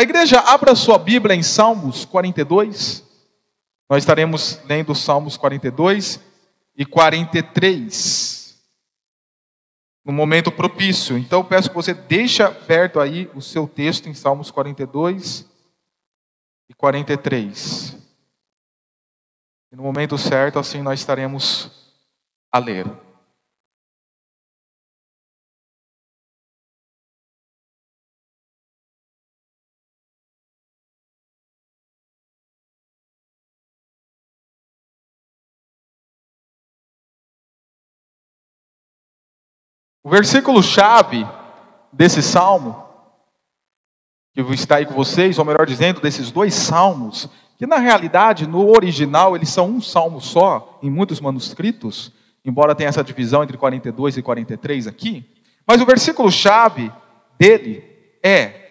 A igreja abra sua Bíblia em Salmos 42. Nós estaremos lendo Salmos 42 e 43. No momento propício. Então peço que você deixe perto aí o seu texto em Salmos 42 e 43. E no momento certo, assim nós estaremos a ler. O versículo chave desse salmo, que está aí com vocês, ou melhor dizendo, desses dois salmos, que na realidade, no original, eles são um salmo só, em muitos manuscritos, embora tenha essa divisão entre 42 e 43 aqui. Mas o versículo chave dele é: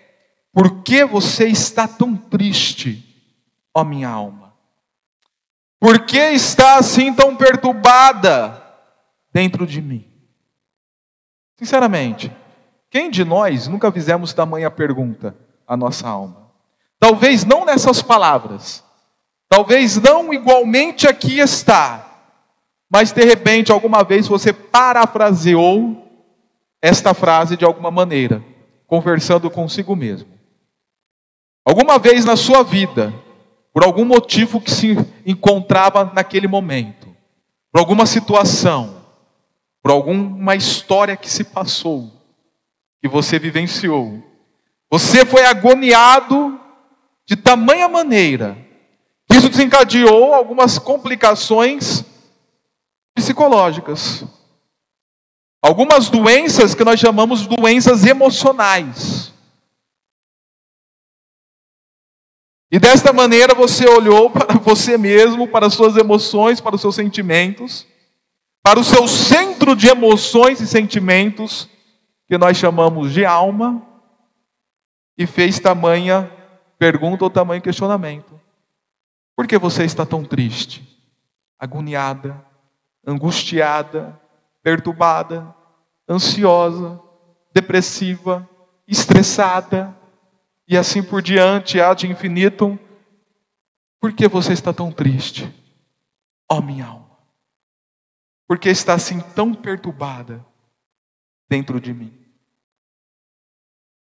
Por que você está tão triste, ó minha alma? Por que está assim tão perturbada dentro de mim? Sinceramente, quem de nós nunca fizemos tamanha pergunta à nossa alma? Talvez não nessas palavras, talvez não igualmente aqui está, mas de repente alguma vez você parafraseou esta frase de alguma maneira, conversando consigo mesmo. Alguma vez na sua vida, por algum motivo que se encontrava naquele momento, por alguma situação, por alguma história que se passou, que você vivenciou. Você foi agoniado de tamanha maneira que isso desencadeou algumas complicações psicológicas. Algumas doenças que nós chamamos de doenças emocionais. E desta maneira você olhou para você mesmo, para as suas emoções, para os seus sentimentos, para o seu centro de emoções e sentimentos, que nós chamamos de alma, e fez tamanha pergunta ou tamanho questionamento. Por que você está tão triste, agoniada, angustiada, perturbada, ansiosa, depressiva, estressada, e assim por diante, há de infinito? Por que você está tão triste, ó oh, minha alma? Porque está assim tão perturbada dentro de mim.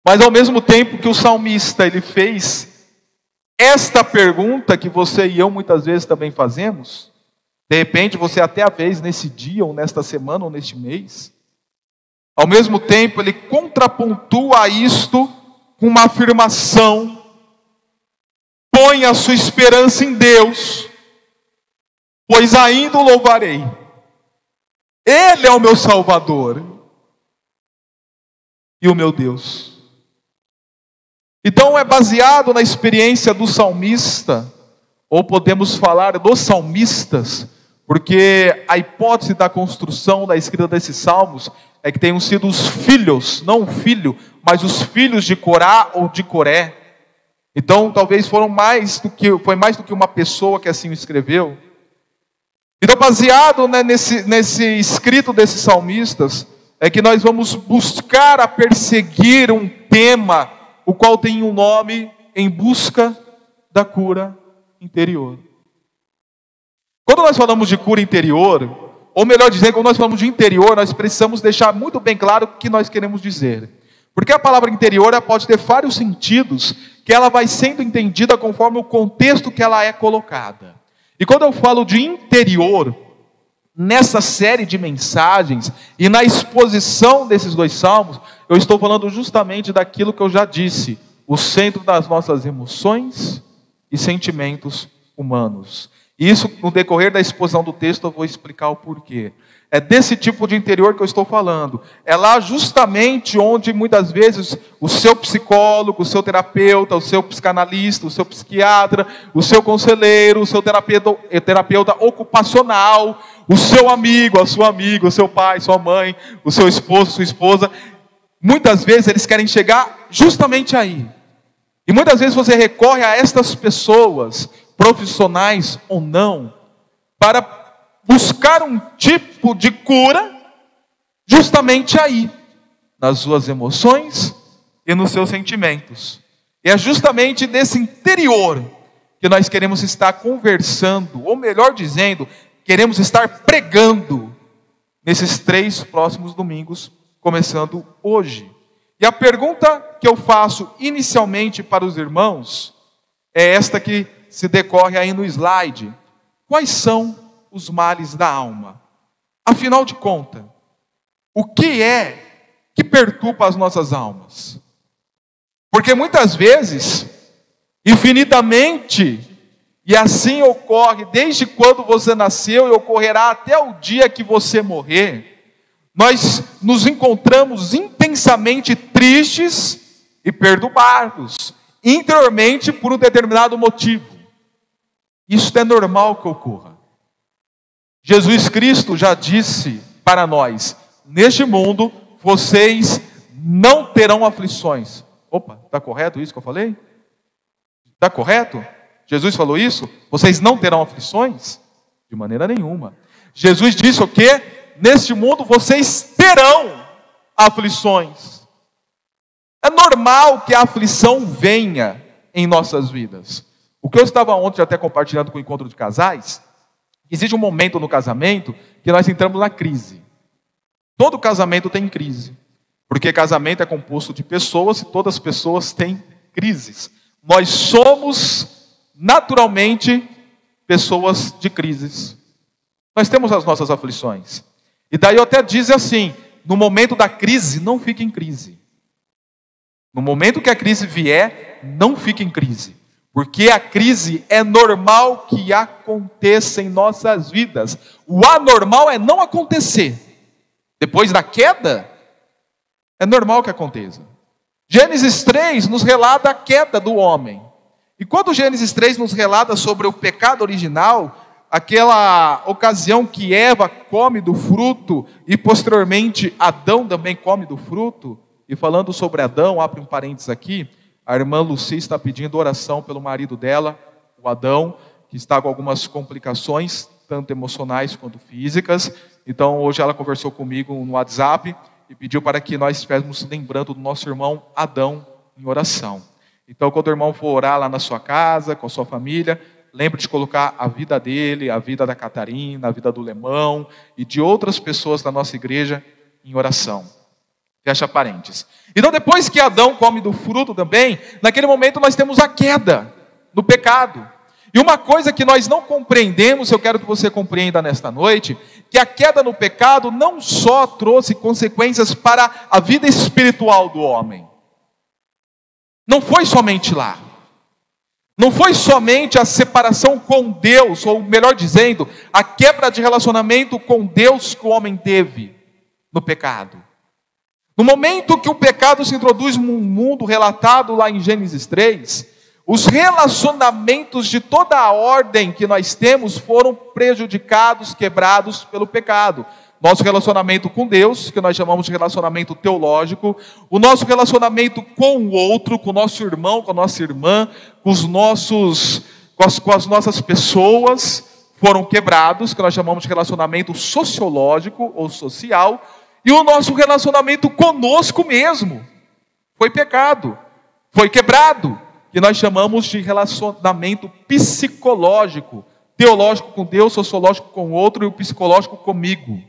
Mas ao mesmo tempo que o salmista ele fez esta pergunta que você e eu muitas vezes também fazemos, de repente você até a vez nesse dia ou nesta semana ou neste mês, ao mesmo tempo ele contrapontua isto com uma afirmação: põe a sua esperança em Deus, pois ainda o louvarei ele é o meu Salvador e o meu Deus. Então é baseado na experiência do salmista, ou podemos falar dos salmistas, porque a hipótese da construção da escrita desses salmos é que tenham sido os filhos, não o filho, mas os filhos de Corá ou de Coré. Então, talvez foram mais do que foi mais do que uma pessoa que assim o escreveu. Então, baseado né, nesse, nesse escrito desses salmistas, é que nós vamos buscar a perseguir um tema, o qual tem um nome em busca da cura interior. Quando nós falamos de cura interior, ou melhor dizendo, quando nós falamos de interior, nós precisamos deixar muito bem claro o que nós queremos dizer. Porque a palavra interior pode ter vários sentidos, que ela vai sendo entendida conforme o contexto que ela é colocada. E quando eu falo de interior, nessa série de mensagens e na exposição desses dois salmos, eu estou falando justamente daquilo que eu já disse, o centro das nossas emoções e sentimentos humanos. Isso, no decorrer da exposição do texto, eu vou explicar o porquê. É desse tipo de interior que eu estou falando. É lá justamente onde muitas vezes o seu psicólogo, o seu terapeuta, o seu psicanalista, o seu psiquiatra, o seu conselheiro, o seu terapeuta, eh, terapeuta ocupacional, o seu amigo, a sua amiga, o seu pai, sua mãe, o seu esposo, sua esposa, muitas vezes eles querem chegar justamente aí. E muitas vezes você recorre a estas pessoas, profissionais ou não, para buscar um tipo de cura justamente aí, nas suas emoções e nos seus sentimentos. E é justamente desse interior que nós queremos estar conversando, ou melhor dizendo, queremos estar pregando nesses três próximos domingos, começando hoje. E a pergunta que eu faço inicialmente para os irmãos é esta que se decorre aí no slide: quais são os males da alma? Afinal de contas, o que é que perturba as nossas almas? Porque muitas vezes, infinitamente, e assim ocorre desde quando você nasceu e ocorrerá até o dia que você morrer, nós nos encontramos intensamente tristes e perturbados, interiormente por um determinado motivo. Isso é normal que ocorra. Jesus Cristo já disse para nós: neste mundo vocês não terão aflições. Opa, está correto isso que eu falei? Está correto? Jesus falou isso? Vocês não terão aflições? De maneira nenhuma. Jesus disse o quê? Neste mundo vocês terão aflições. É normal que a aflição venha em nossas vidas. O que eu estava ontem até compartilhando com o encontro de casais, existe um momento no casamento que nós entramos na crise. Todo casamento tem crise. Porque casamento é composto de pessoas e todas as pessoas têm crises. Nós somos naturalmente pessoas de crises. Nós temos as nossas aflições. E daí eu até diz assim: no momento da crise, não fique em crise. No momento que a crise vier, não fique em crise. Porque a crise é normal que aconteça em nossas vidas. O anormal é não acontecer. Depois da queda, é normal que aconteça. Gênesis 3 nos relata a queda do homem. E quando Gênesis 3 nos relata sobre o pecado original, aquela ocasião que Eva come do fruto e posteriormente Adão também come do fruto, e falando sobre Adão, abre um parênteses aqui, a irmã Lucia está pedindo oração pelo marido dela, o Adão, que está com algumas complicações, tanto emocionais quanto físicas. Então, hoje ela conversou comigo no WhatsApp e pediu para que nós estivéssemos lembrando do nosso irmão Adão em oração. Então, quando o irmão for orar lá na sua casa, com a sua família, lembre de colocar a vida dele, a vida da Catarina, a vida do Lemão e de outras pessoas da nossa igreja em oração. Fecha parênteses. Então, depois que Adão come do fruto também, naquele momento nós temos a queda no pecado. E uma coisa que nós não compreendemos, eu quero que você compreenda nesta noite, que a queda no pecado não só trouxe consequências para a vida espiritual do homem. Não foi somente lá. Não foi somente a separação com Deus, ou melhor dizendo, a quebra de relacionamento com Deus que o homem teve no pecado. No momento que o pecado se introduz no mundo relatado lá em Gênesis 3, os relacionamentos de toda a ordem que nós temos foram prejudicados, quebrados pelo pecado. Nosso relacionamento com Deus, que nós chamamos de relacionamento teológico, o nosso relacionamento com o outro, com o nosso irmão, com a nossa irmã, com os nossos, com as, com as nossas pessoas, foram quebrados, que nós chamamos de relacionamento sociológico ou social, e o nosso relacionamento conosco mesmo foi pecado, foi quebrado que nós chamamos de relacionamento psicológico, teológico com Deus, sociológico com o outro e o psicológico comigo.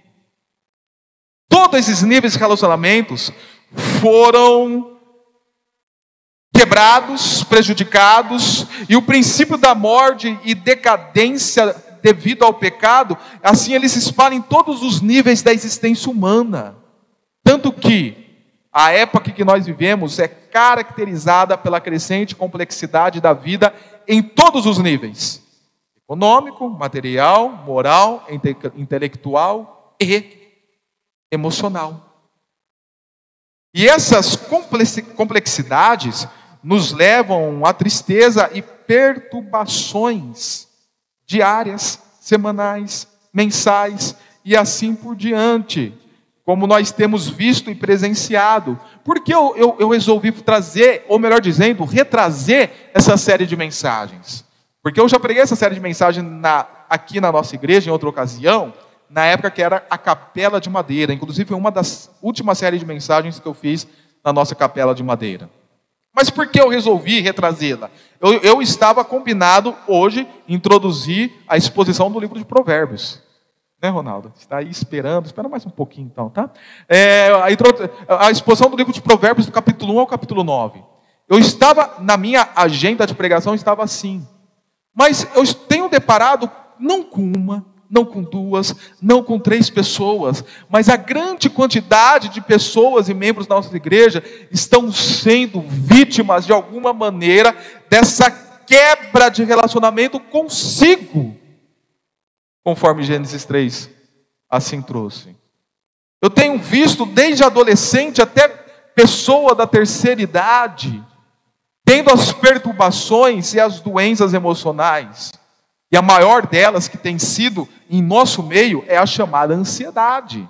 Todos esses níveis de relacionamentos foram quebrados, prejudicados, e o princípio da morte e decadência devido ao pecado, assim ele se espalha em todos os níveis da existência humana. Tanto que a época que nós vivemos é caracterizada pela crescente complexidade da vida em todos os níveis: econômico, material, moral, inte intelectual e emocional. E essas complexidades nos levam à tristeza e perturbações diárias, semanais, mensais e assim por diante como nós temos visto e presenciado. Por que eu, eu, eu resolvi trazer, ou melhor dizendo, retrazer essa série de mensagens? Porque eu já preguei essa série de mensagens na, aqui na nossa igreja, em outra ocasião, na época que era a Capela de Madeira. Inclusive, uma das últimas séries de mensagens que eu fiz na nossa Capela de Madeira. Mas por que eu resolvi retrazê-la? Eu, eu, estava combinado hoje introduzir a exposição do livro de Provérbios. Né, Ronaldo? Está aí esperando, espera mais um pouquinho então, tá? É, a, a exposição do livro de Provérbios, do capítulo 1 ao capítulo 9. Eu estava, na minha agenda de pregação, estava assim. Mas eu tenho deparado não com uma, não com duas, não com três pessoas, mas a grande quantidade de pessoas e membros da nossa igreja estão sendo vítimas de alguma maneira dessa quebra de relacionamento consigo, conforme Gênesis 3 assim trouxe. Eu tenho visto desde adolescente até pessoa da terceira idade, tendo as perturbações e as doenças emocionais. E a maior delas que tem sido em nosso meio é a chamada ansiedade.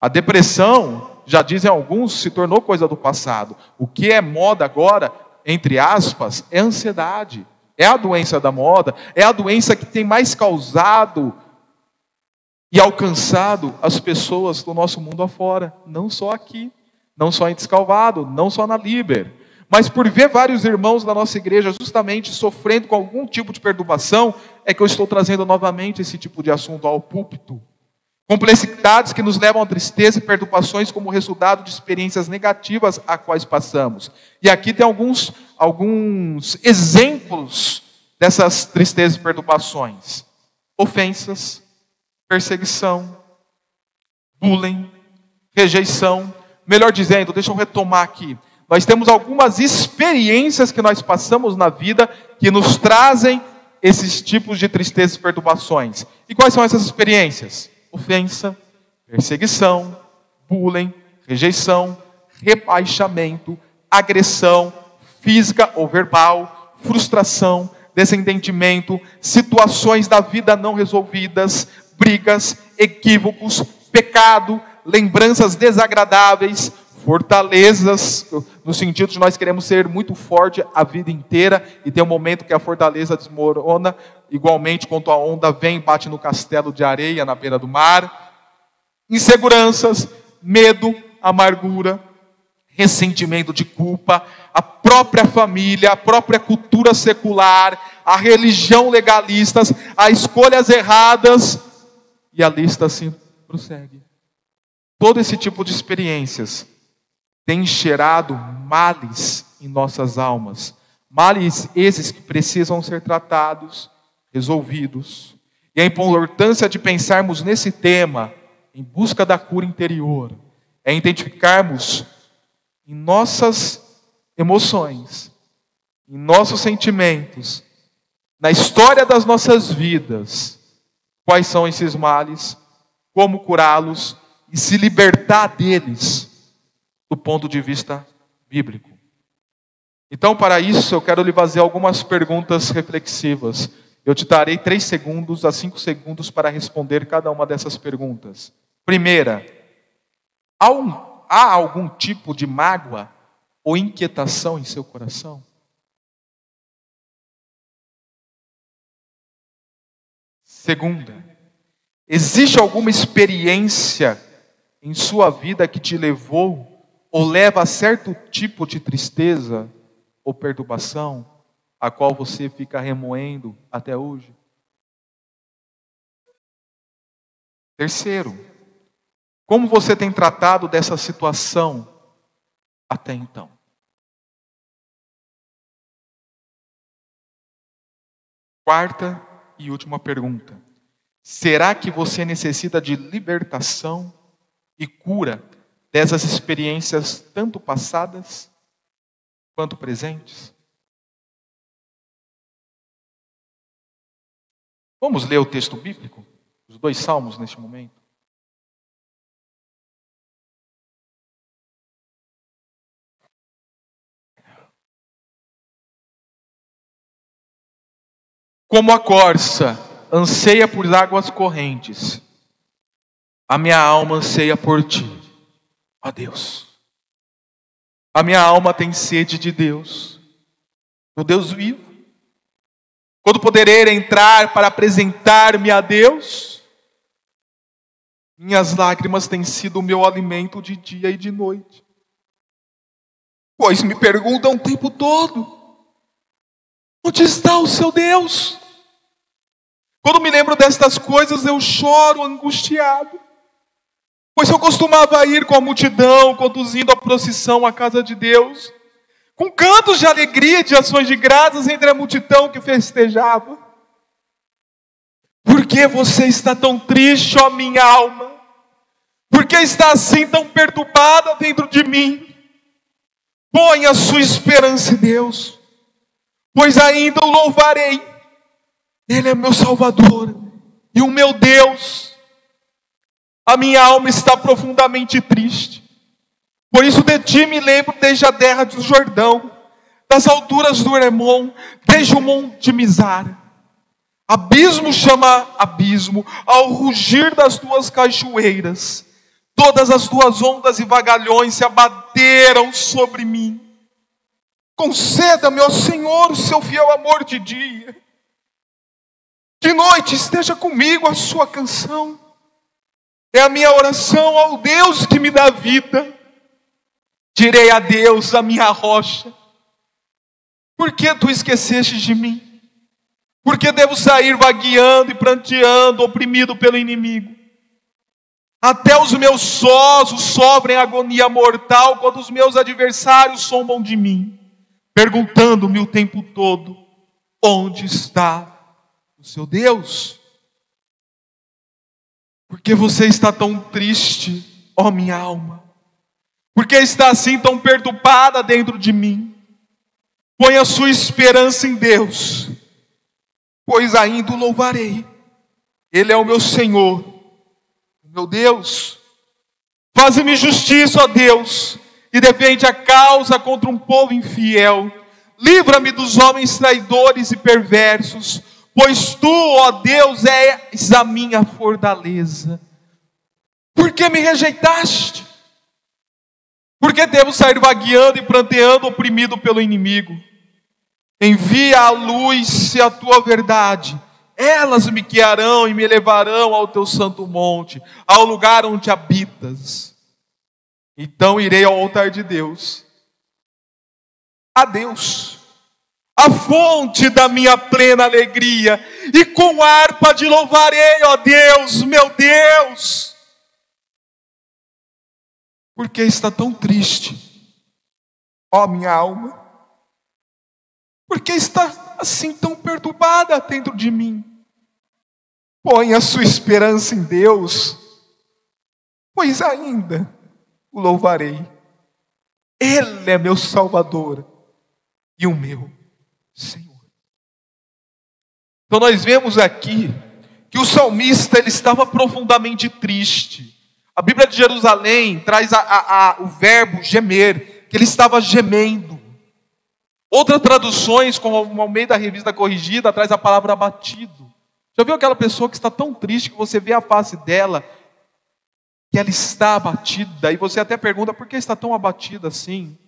A depressão, já dizem alguns, se tornou coisa do passado. O que é moda agora, entre aspas, é ansiedade. É a doença da moda, é a doença que tem mais causado e alcançado as pessoas do nosso mundo afora, não só aqui, não só em Descalvado, não só na Liber. Mas por ver vários irmãos da nossa igreja justamente sofrendo com algum tipo de perturbação, é que eu estou trazendo novamente esse tipo de assunto ao púlpito. Complexidades que nos levam a tristeza e perturbações como resultado de experiências negativas a quais passamos. E aqui tem alguns, alguns exemplos dessas tristezas e perturbações: ofensas, perseguição, bullying, rejeição. Melhor dizendo, deixa eu retomar aqui nós temos algumas experiências que nós passamos na vida que nos trazem esses tipos de tristezas e perturbações. E quais são essas experiências? Ofensa, perseguição, bullying, rejeição, rebaixamento, agressão física ou verbal, frustração, desentendimento, situações da vida não resolvidas, brigas, equívocos, pecado, lembranças desagradáveis, fortalezas, no sentido de nós queremos ser muito forte a vida inteira e tem um momento que a fortaleza desmorona, igualmente quando a onda vem e bate no castelo de areia na beira do mar. Inseguranças, medo, amargura, ressentimento de culpa, a própria família, a própria cultura secular, a religião legalistas, as escolhas erradas, e a lista assim prossegue. Todo esse tipo de experiências tem gerado males em nossas almas. Males esses que precisam ser tratados, resolvidos. E a importância de pensarmos nesse tema, em busca da cura interior, é identificarmos em nossas emoções, em nossos sentimentos, na história das nossas vidas, quais são esses males, como curá-los e se libertar deles do ponto de vista bíblico. Então, para isso, eu quero lhe fazer algumas perguntas reflexivas. Eu te darei três segundos a cinco segundos para responder cada uma dessas perguntas. Primeira, há, um, há algum tipo de mágoa ou inquietação em seu coração? Segunda, existe alguma experiência em sua vida que te levou ou leva a certo tipo de tristeza ou perturbação, a qual você fica remoendo até hoje? Terceiro, como você tem tratado dessa situação até então? Quarta e última pergunta: será que você necessita de libertação e cura dessas experiências, tanto passadas quanto presentes? Vamos ler o texto bíblico, os dois salmos neste momento. Como a corça anseia por águas correntes, a minha alma anseia por ti Ó Deus, a minha alma tem sede de Deus, do Deus vivo. Quando poderei entrar para apresentar-me a Deus, minhas lágrimas têm sido o meu alimento de dia e de noite. Pois me perguntam o tempo todo: onde está o seu Deus? Quando me lembro destas coisas, eu choro angustiado. Pois eu costumava ir com a multidão, conduzindo a procissão à casa de Deus, com cantos de alegria e de ações de graças entre a multidão que festejava. Por que você está tão triste, ó minha alma? Por que está assim tão perturbada dentro de mim? Põe a sua esperança em Deus, pois ainda o louvarei. Ele é meu Salvador e o meu Deus. A minha alma está profundamente triste. Por isso de ti me lembro desde a terra do Jordão, das alturas do Hermon, desde o monte Mizar. Abismo chama abismo, ao rugir das tuas cachoeiras. Todas as tuas ondas e vagalhões se abateram sobre mim. Conceda-me, ó Senhor, o seu fiel amor de dia. De noite esteja comigo a sua canção. É a minha oração ao Deus que me dá vida. Direi a Deus, a minha rocha. Por que tu esqueceste de mim? Por que devo sair vagueando e pranteando, oprimido pelo inimigo? Até os meus sós sofrem agonia mortal quando os meus adversários zombam de mim, perguntando-me o tempo todo: onde está o seu Deus? Por que você está tão triste, ó minha alma? Por que está assim tão perturbada dentro de mim? Põe a sua esperança em Deus, pois ainda o louvarei. Ele é o meu Senhor meu Deus, faze-me justiça, ó Deus, e defende a causa contra um povo infiel. Livra-me dos homens traidores e perversos, pois tu, ó Deus, és a minha fortaleza. Por que me rejeitaste? Por que devo sair vagueando e pranteando, oprimido pelo inimigo? Envia a luz e a tua verdade elas me guiarão e me levarão ao teu santo monte, ao lugar onde habitas. Então irei ao altar de Deus. A Deus, a fonte da minha plena alegria, e com harpa de louvarei, ó Deus, meu Deus. Por que está tão triste, ó minha alma? Por que está assim tão perturbada dentro de mim? Põe a sua esperança em Deus, pois ainda o louvarei. Ele é meu Salvador e o meu Senhor. Então nós vemos aqui que o salmista ele estava profundamente triste. A Bíblia de Jerusalém traz a, a, a, o verbo gemer, que ele estava gemendo. Outras traduções, como ao meio da revista corrigida, traz a palavra abatido. Já viu aquela pessoa que está tão triste que você vê a face dela, que ela está abatida, e você até pergunta por que está tão abatida assim?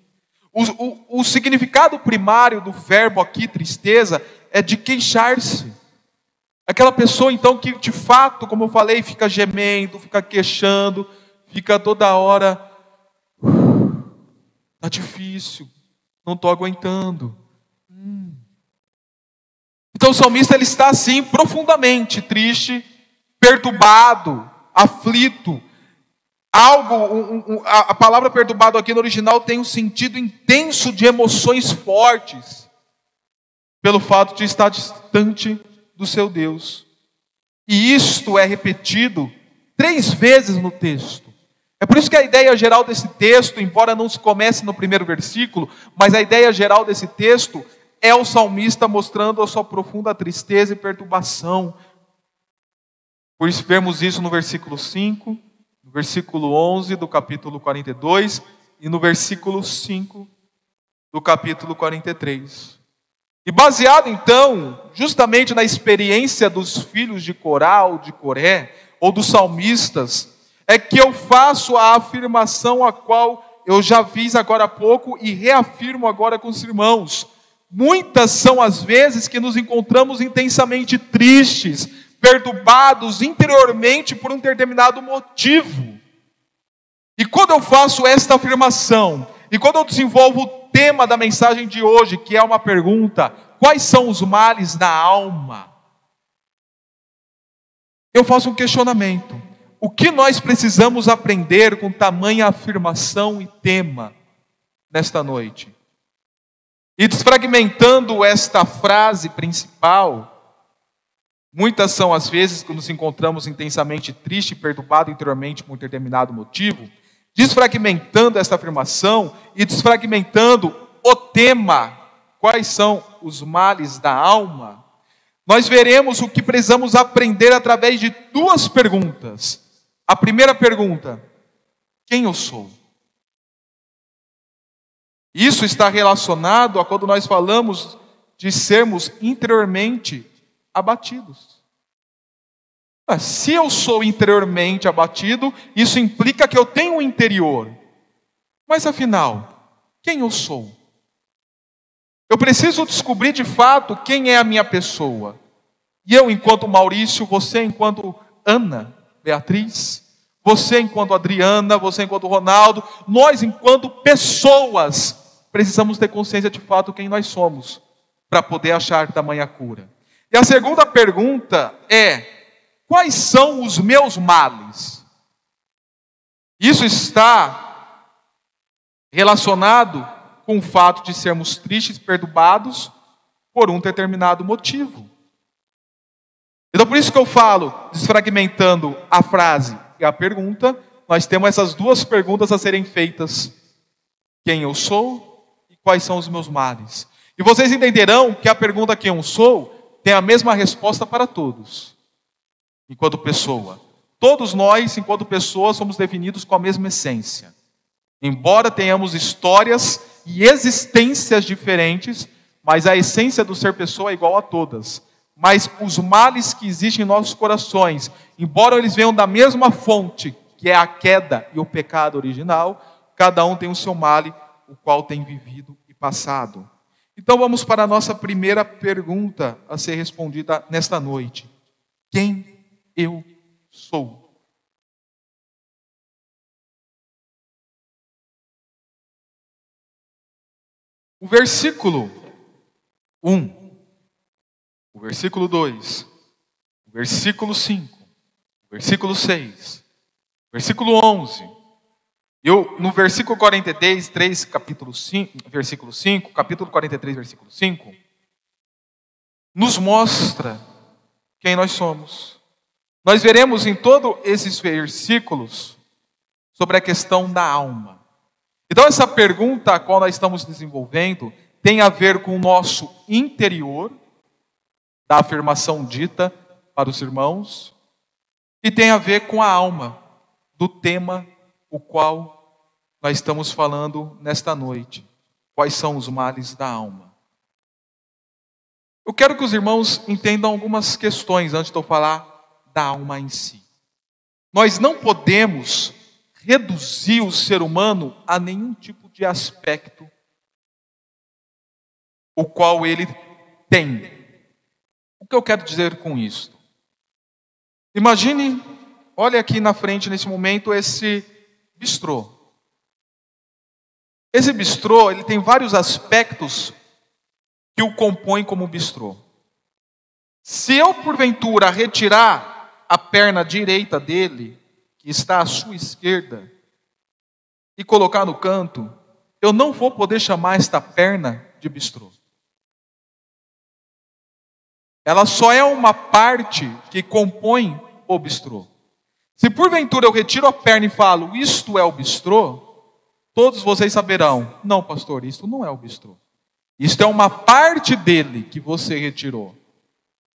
O, o, o significado primário do verbo aqui, tristeza, é de queixar-se. Aquela pessoa, então, que de fato, como eu falei, fica gemendo, fica queixando, fica toda hora. Está difícil, não estou aguentando. Hum. Então o salmista ele está assim profundamente triste, perturbado, aflito. Algo, um, um, a, palavra perturbado aqui no original tem um sentido intenso de emoções fortes, pelo fato de estar distante do seu Deus. E isto é repetido três vezes no texto. É por isso que a ideia geral desse texto, embora não se comece no primeiro versículo, mas a ideia geral desse texto é o salmista mostrando a sua profunda tristeza e perturbação. Por isso vemos isso no versículo 5, no versículo 11 do capítulo 42 e no versículo 5 do capítulo 43. E baseado então, justamente na experiência dos filhos de Coral, de Coré, ou dos salmistas, é que eu faço a afirmação a qual eu já fiz agora há pouco e reafirmo agora com os irmãos. Muitas são as vezes que nos encontramos intensamente tristes, perturbados interiormente por um determinado motivo. E quando eu faço esta afirmação, e quando eu desenvolvo tema da mensagem de hoje, que é uma pergunta: quais são os males da alma? Eu faço um questionamento. O que nós precisamos aprender com tamanha afirmação e tema nesta noite? E desfragmentando esta frase principal, muitas são as vezes que nos encontramos intensamente triste e perturbado interiormente por um determinado motivo, desfragmentando esta afirmação e desfragmentando o tema, quais são os males da alma, nós veremos o que precisamos aprender através de duas perguntas. A primeira pergunta: quem eu sou? Isso está relacionado a quando nós falamos de sermos interiormente abatidos. Se eu sou interiormente abatido, isso implica que eu tenho um interior. Mas afinal, quem eu sou? Eu preciso descobrir de fato quem é a minha pessoa. E eu, enquanto Maurício, você, enquanto Ana, Beatriz, você, enquanto Adriana, você, enquanto Ronaldo, nós, enquanto pessoas, precisamos ter consciência de fato quem nós somos, para poder achar tamanha cura. E a segunda pergunta é: quais são os meus males? Isso está relacionado com o fato de sermos tristes, perturbados por um determinado motivo. Então, por isso que eu falo, desfragmentando a frase e a pergunta, nós temos essas duas perguntas a serem feitas: quem eu sou e quais são os meus males. E vocês entenderão que a pergunta quem eu sou tem a mesma resposta para todos, enquanto pessoa. Todos nós, enquanto pessoas, somos definidos com a mesma essência. Embora tenhamos histórias e existências diferentes, mas a essência do ser pessoa é igual a todas. Mas os males que existem em nossos corações, embora eles venham da mesma fonte, que é a queda e o pecado original, cada um tem o seu male, o qual tem vivido e passado. Então vamos para a nossa primeira pergunta a ser respondida nesta noite: Quem eu sou? O versículo 1, o versículo 2, o versículo 5, o versículo 6, o versículo 11, eu, no versículo 43, 3, capítulo 5, versículo 5, capítulo 43, versículo 5, nos mostra quem nós somos. Nós veremos em todos esses versículos sobre a questão da alma. Então, essa pergunta a qual nós estamos desenvolvendo tem a ver com o nosso interior, da afirmação dita para os irmãos, e tem a ver com a alma, do tema o qual nós estamos falando nesta noite. Quais são os males da alma? Eu quero que os irmãos entendam algumas questões antes de eu falar da alma em si. Nós não podemos reduzir o ser humano a nenhum tipo de aspecto o qual ele tem. O que eu quero dizer com isso? Imagine, olha aqui na frente nesse momento esse bistrô. Esse bistrô, ele tem vários aspectos que o compõem como bistrô. Se eu porventura retirar a perna direita dele, que está à sua esquerda, e colocar no canto, eu não vou poder chamar esta perna de bistrô. Ela só é uma parte que compõe o bistrô. Se porventura eu retiro a perna e falo, isto é o bistrô, todos vocês saberão, não, pastor, isto não é o bistrô. Isto é uma parte dele que você retirou.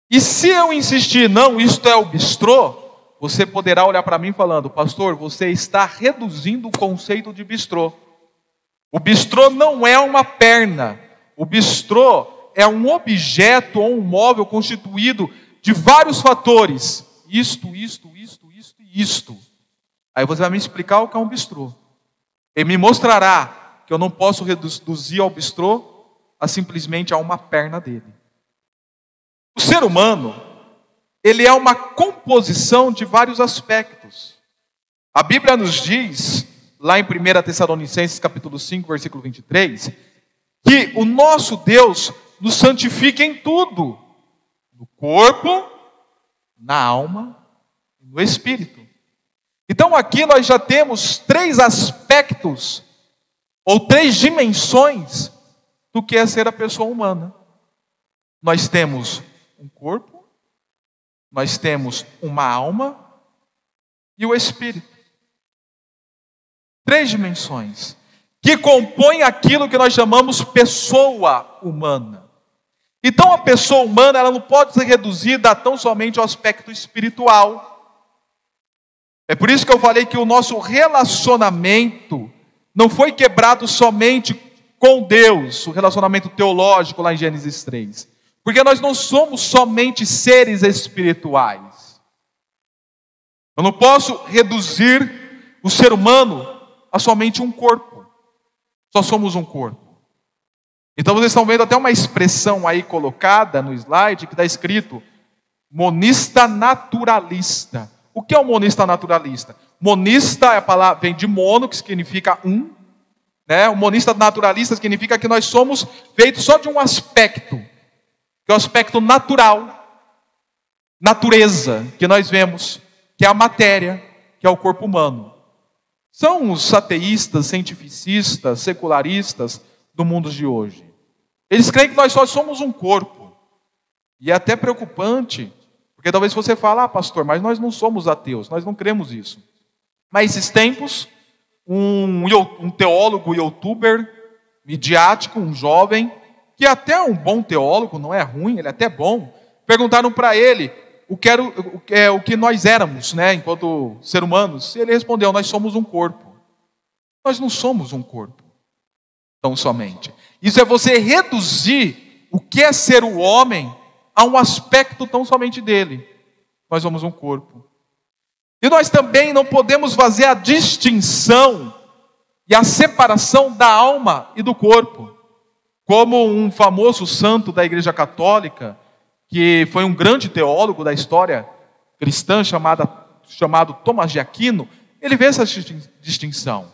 E se eu insistir, não, isto é o bistrô, você poderá olhar para mim falando, pastor, você está reduzindo o conceito de bistrô. O bistrô não é uma perna. O bistrô é um objeto ou um móvel constituído de vários fatores. Isto, isto, isto, isto. Aí você vai me explicar o que é um bistrô. Ele me mostrará que eu não posso reduzir ao bistrô a simplesmente a uma perna dele. O ser humano ele é uma composição de vários aspectos. A Bíblia nos diz, lá em 1 Tessalonicenses capítulo 5, versículo 23, que o nosso Deus nos santifique em tudo, no corpo, na alma e no espírito. Então aqui nós já temos três aspectos ou três dimensões do que é ser a pessoa humana. Nós temos um corpo, nós temos uma alma e o espírito. Três dimensões que compõem aquilo que nós chamamos pessoa humana. Então a pessoa humana ela não pode ser reduzida tão somente ao aspecto espiritual. É por isso que eu falei que o nosso relacionamento não foi quebrado somente com Deus, o relacionamento teológico lá em Gênesis 3. Porque nós não somos somente seres espirituais. Eu não posso reduzir o ser humano a somente um corpo. Só somos um corpo. Então vocês estão vendo até uma expressão aí colocada no slide que está escrito monista naturalista. O que é um monista naturalista? Monista é a palavra, vem de mono, que significa um. Né? O monista naturalista significa que nós somos feitos só de um aspecto, que é o aspecto natural, natureza, que nós vemos, que é a matéria, que é o corpo humano. São os ateístas, cientificistas, secularistas do mundo de hoje. Eles creem que nós só somos um corpo. E é até preocupante, porque talvez você fale, ah, pastor, mas nós não somos ateus, nós não cremos isso. Mas esses tempos, um, um teólogo youtuber midiático, um jovem, que é até um bom teólogo, não é ruim, ele é até bom, perguntaram para ele o que, era, o, é, o que nós éramos, né, enquanto ser humanos. E ele respondeu: Nós somos um corpo. Nós não somos um corpo, tão somente. Isso é você reduzir o que é ser o homem a um aspecto tão somente dele. Nós somos um corpo. E nós também não podemos fazer a distinção e a separação da alma e do corpo. Como um famoso santo da Igreja Católica, que foi um grande teólogo da história cristã, chamada, chamado Tomás de Aquino, ele vê essa distinção.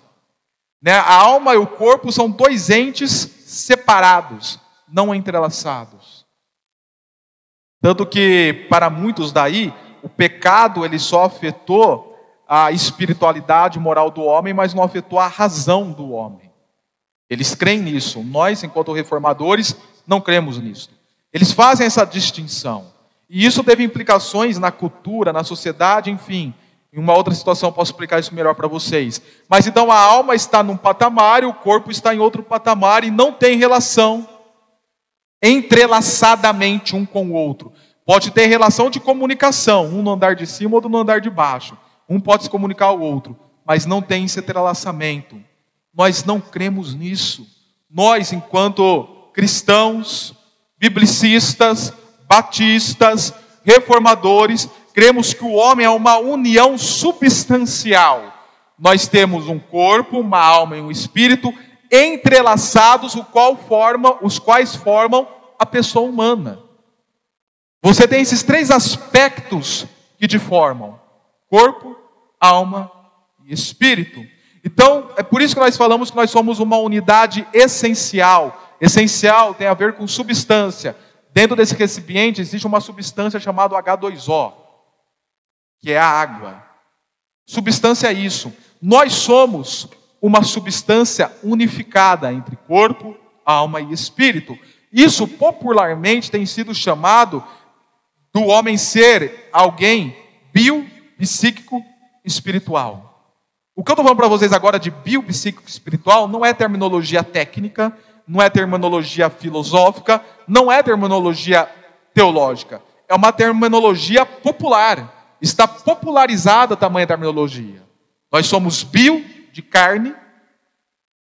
Né? A alma e o corpo são dois entes separados, não entrelaçados. Tanto que, para muitos daí, o pecado ele só afetou a espiritualidade moral do homem, mas não afetou a razão do homem. Eles creem nisso. Nós, enquanto reformadores, não cremos nisso. Eles fazem essa distinção. E isso teve implicações na cultura, na sociedade, enfim. Em uma outra situação posso explicar isso melhor para vocês. Mas então a alma está num patamar e o corpo está em outro patamar e não tem relação entrelaçadamente um com o outro. Pode ter relação de comunicação, um no andar de cima, outro no andar de baixo. Um pode se comunicar ao outro, mas não tem esse entrelaçamento. Nós não cremos nisso. Nós, enquanto cristãos, biblicistas, batistas, reformadores, cremos que o homem é uma união substancial. Nós temos um corpo, uma alma e um espírito entrelaçados, o qual forma, os quais formam a pessoa humana. Você tem esses três aspectos que te formam: corpo, alma e espírito. Então, é por isso que nós falamos que nós somos uma unidade essencial Essencial tem a ver com substância. Dentro desse recipiente existe uma substância chamada H2O, que é a água. Substância é isso. Nós somos uma substância unificada entre corpo, alma e espírito. Isso popularmente tem sido chamado do homem ser alguém bio, psíquico, espiritual. O que eu estou falando para vocês agora de bio, psíquico, espiritual não é terminologia técnica, não é terminologia filosófica, não é terminologia teológica, é uma terminologia popular. Está popularizada a tamanha terminologia. Nós somos bio, de carne,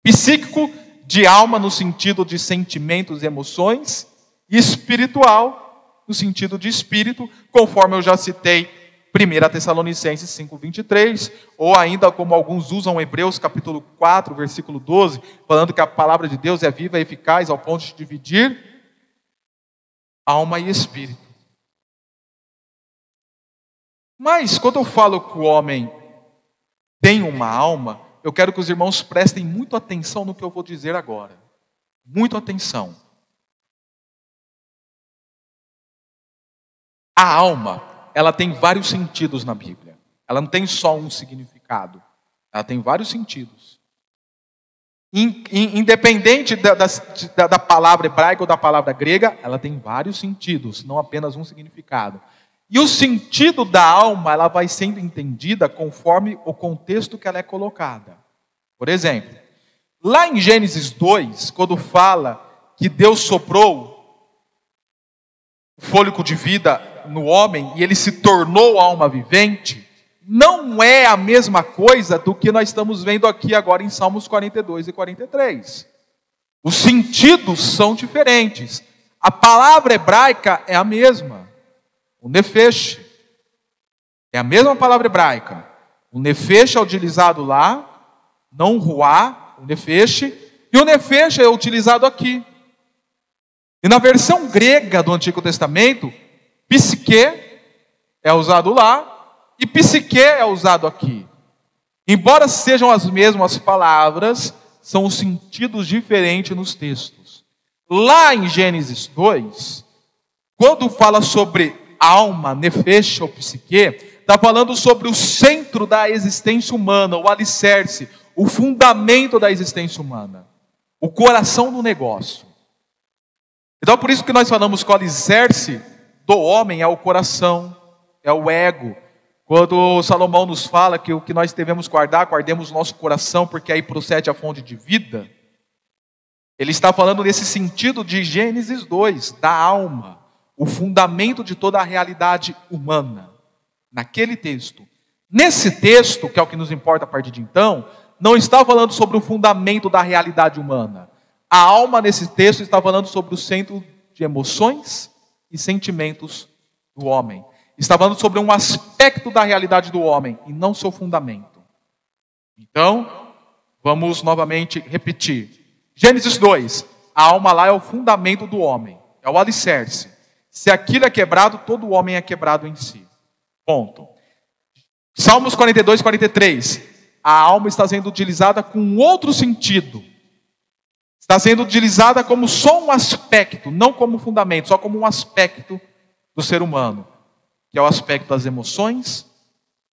psíquico, de alma, no sentido de sentimentos e emoções, e espiritual, no sentido de espírito, conforme eu já citei 1 Tessalonicenses 5:23, ou ainda como alguns usam Hebreus capítulo 4, versículo 12, falando que a palavra de Deus é viva e eficaz ao ponto de dividir alma e espírito. Mas quando eu falo que o homem tem uma alma, eu quero que os irmãos prestem muito atenção no que eu vou dizer agora. Muito atenção. A alma, ela tem vários sentidos na Bíblia. Ela não tem só um significado. Ela tem vários sentidos. Independente da, da, da, palavra hebraica ou da palavra grega, ela tem vários sentidos, não apenas um significado. E o sentido da alma, ela vai sendo entendida conforme o contexto que ela é colocada. Por exemplo, lá em Gênesis 2, quando fala que Deus soprou o fôlego de vida no homem e ele se tornou alma vivente, não é a mesma coisa do que nós estamos vendo aqui agora em Salmos 42 e 43. Os sentidos são diferentes. A palavra hebraica é a mesma. O nefesh é a mesma palavra hebraica. O nefesh é utilizado lá, não ruá, o nefesh, e o nefesh é utilizado aqui. E na versão grega do Antigo Testamento, psique é usado lá e psique é usado aqui. Embora sejam as mesmas palavras, são os sentidos diferentes nos textos. Lá em Gênesis 2, quando fala sobre alma, nefesh ou psique, está falando sobre o centro da existência humana, o alicerce, o fundamento da existência humana, o coração do negócio. Então, por isso que nós falamos que o alicerce do homem é o coração, é o ego, quando Salomão nos fala que o que nós devemos guardar, guardemos o nosso coração, porque aí procede a fonte de vida, ele está falando nesse sentido de Gênesis 2, da alma, o fundamento de toda a realidade humana, naquele texto. Nesse texto, que é o que nos importa a partir de então, não está falando sobre o fundamento da realidade humana. A alma, nesse texto, está falando sobre o centro de emoções e sentimentos do homem. Está falando sobre um aspecto da realidade do homem e não seu fundamento. Então, vamos novamente repetir. Gênesis 2: a alma lá é o fundamento do homem, é o alicerce. Se aquilo é quebrado, todo homem é quebrado em si. Ponto. Salmos 42, 43. A alma está sendo utilizada com outro sentido. Está sendo utilizada como só um aspecto, não como fundamento, só como um aspecto do ser humano que é o aspecto das emoções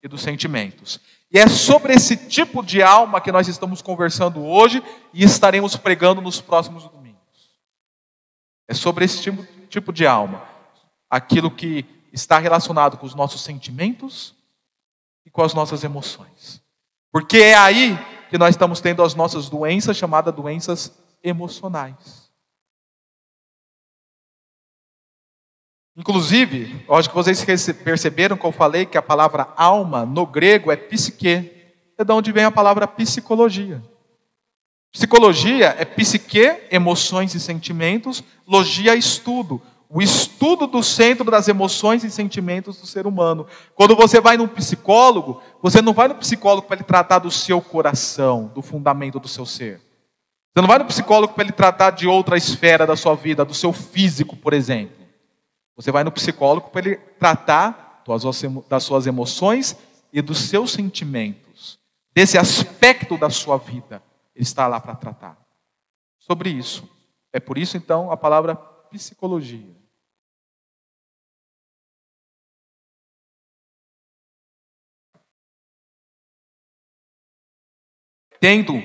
e dos sentimentos. E é sobre esse tipo de alma que nós estamos conversando hoje e estaremos pregando nos próximos domingos. É sobre esse tipo, tipo de alma, aquilo que está relacionado com os nossos sentimentos e com as nossas emoções. Porque é aí que nós estamos tendo as nossas doenças, chamadas doenças emocionais. Inclusive, acho que vocês perceberam que eu falei que a palavra alma no grego é psique. É de onde vem a palavra psicologia. Psicologia é psique, emoções e sentimentos, logia, estudo. O estudo do centro das emoções e sentimentos do ser humano. Quando você vai num psicólogo, você não vai no psicólogo para ele tratar do seu coração, do fundamento do seu ser. Você não vai no psicólogo para ele tratar de outra esfera da sua vida, do seu físico, por exemplo. Você vai no psicólogo para ele tratar das suas emoções e dos seus sentimentos, desse aspecto da sua vida. Ele está lá para tratar sobre isso. É por isso, então, a palavra psicologia. Tendo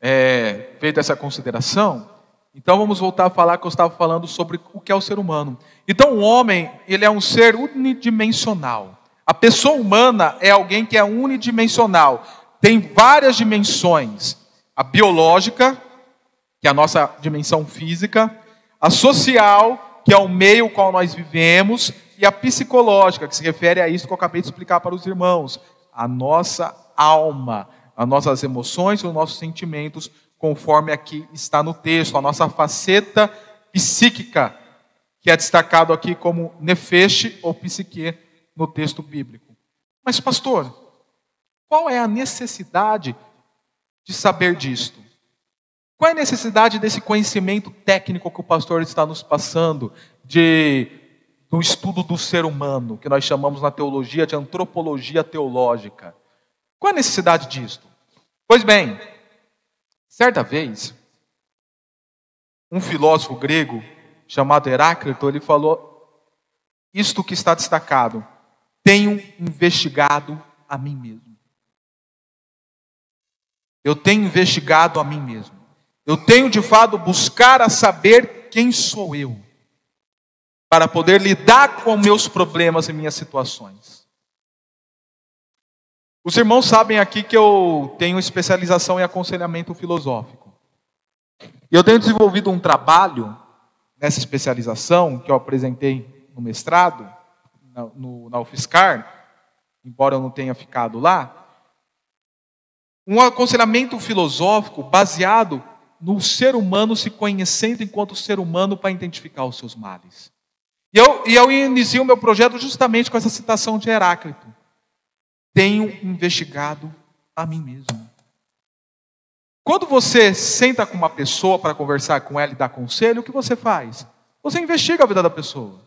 é, feito essa consideração, então vamos voltar a falar que eu estava falando sobre o que é o ser humano. Então o homem, ele é um ser unidimensional. A pessoa humana é alguém que é unidimensional. Tem várias dimensões. A biológica, que é a nossa dimensão física, a social, que é o meio qual nós vivemos, e a psicológica, que se refere a isso que eu acabei de explicar para os irmãos, a nossa alma, as nossas emoções, os nossos sentimentos, conforme aqui está no texto, a nossa faceta psíquica, que é destacado aqui como nefesh ou psique no texto bíblico. Mas, pastor, qual é a necessidade de saber disto? Qual é a necessidade desse conhecimento técnico que o pastor está nos passando, de, do estudo do ser humano, que nós chamamos na teologia de antropologia teológica? Qual é a necessidade disto? Pois bem, Certa vez, um filósofo grego chamado Heráclito, ele falou isto que está destacado: tenho investigado a mim mesmo. Eu tenho investigado a mim mesmo. Eu tenho de fato buscar a saber quem sou eu, para poder lidar com meus problemas e minhas situações. Os irmãos sabem aqui que eu tenho especialização em aconselhamento filosófico. E eu tenho desenvolvido um trabalho nessa especialização que eu apresentei no mestrado, na, no, na UFSCar, embora eu não tenha ficado lá, um aconselhamento filosófico baseado no ser humano se conhecendo enquanto ser humano para identificar os seus males. E eu, e eu iniciei o meu projeto justamente com essa citação de Heráclito. Tenho investigado a mim mesmo. Quando você senta com uma pessoa para conversar com ela e dar conselho, o que você faz? Você investiga a vida da pessoa.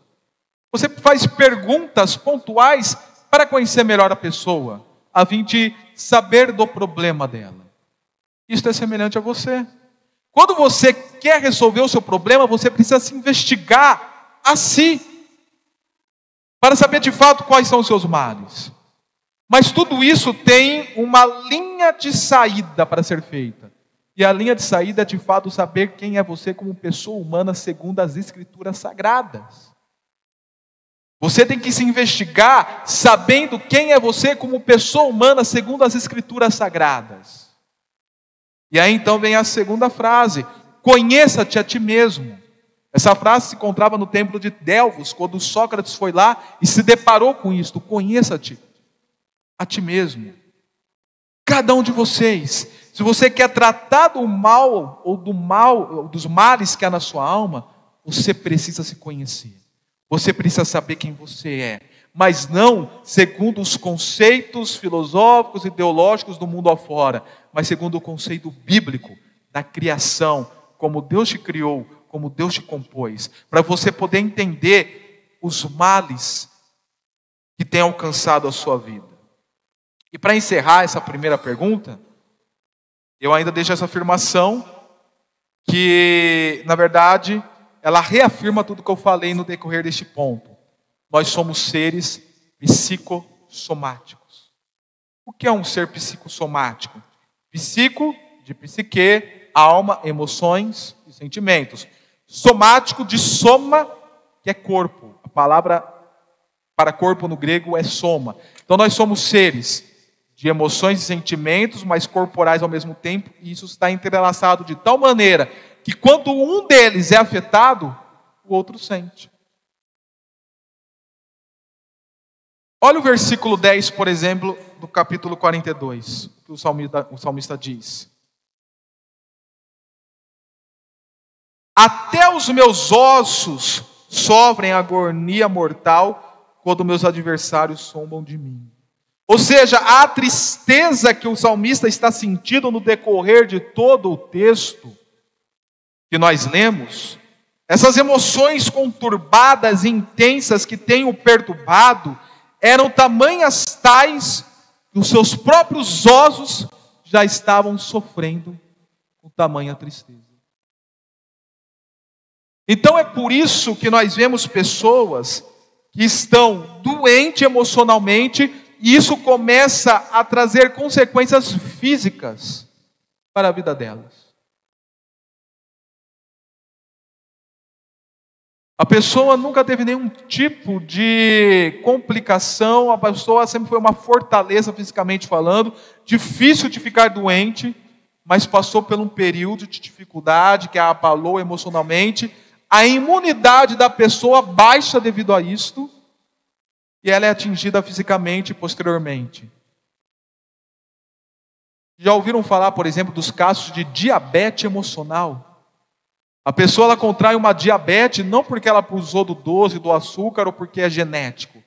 Você faz perguntas pontuais para conhecer melhor a pessoa, a fim de saber do problema dela. Isso é semelhante a você. Quando você quer resolver o seu problema, você precisa se investigar a si, para saber de fato quais são os seus males. Mas tudo isso tem uma linha de saída para ser feita. E a linha de saída é de fato saber quem é você como pessoa humana segundo as escrituras sagradas. Você tem que se investigar sabendo quem é você como pessoa humana segundo as escrituras sagradas. E aí então vem a segunda frase: conheça-te a ti mesmo. Essa frase se encontrava no templo de Delfos, quando Sócrates foi lá e se deparou com isto: conheça-te a ti mesmo. Cada um de vocês, se você quer tratar do mal ou do mal, ou dos males que há na sua alma, você precisa se conhecer. Você precisa saber quem você é, mas não segundo os conceitos filosóficos e ideológicos do mundo afora, mas segundo o conceito bíblico da criação, como Deus te criou, como Deus te compôs, para você poder entender os males que têm alcançado a sua vida. E para encerrar essa primeira pergunta, eu ainda deixo essa afirmação que, na verdade, ela reafirma tudo que eu falei no decorrer deste ponto. Nós somos seres psicossomáticos. O que é um ser psicossomático? Psico, de psique, alma, emoções e sentimentos. Somático, de soma, que é corpo. A palavra para corpo no grego é soma. Então nós somos seres de emoções e sentimentos, mas corporais ao mesmo tempo, e isso está entrelaçado de tal maneira que quando um deles é afetado, o outro sente. Olha o versículo 10, por exemplo, do capítulo 42, que o salmista, o salmista diz: Até os meus ossos sofrem agonia mortal quando meus adversários zombam de mim. Ou seja, a tristeza que o salmista está sentindo no decorrer de todo o texto que nós lemos, essas emoções conturbadas e intensas que têm o perturbado, eram tamanhas tais que os seus próprios ossos já estavam sofrendo com tamanha tristeza. Então é por isso que nós vemos pessoas que estão doentes emocionalmente e isso começa a trazer consequências físicas para a vida delas. A pessoa nunca teve nenhum tipo de complicação, a pessoa sempre foi uma fortaleza fisicamente falando, difícil de ficar doente, mas passou por um período de dificuldade que a abalou emocionalmente. A imunidade da pessoa baixa devido a isto, e ela é atingida fisicamente posteriormente. Já ouviram falar, por exemplo, dos casos de diabetes emocional? A pessoa ela contrai uma diabetes não porque ela usou do doce, do açúcar ou porque é genético,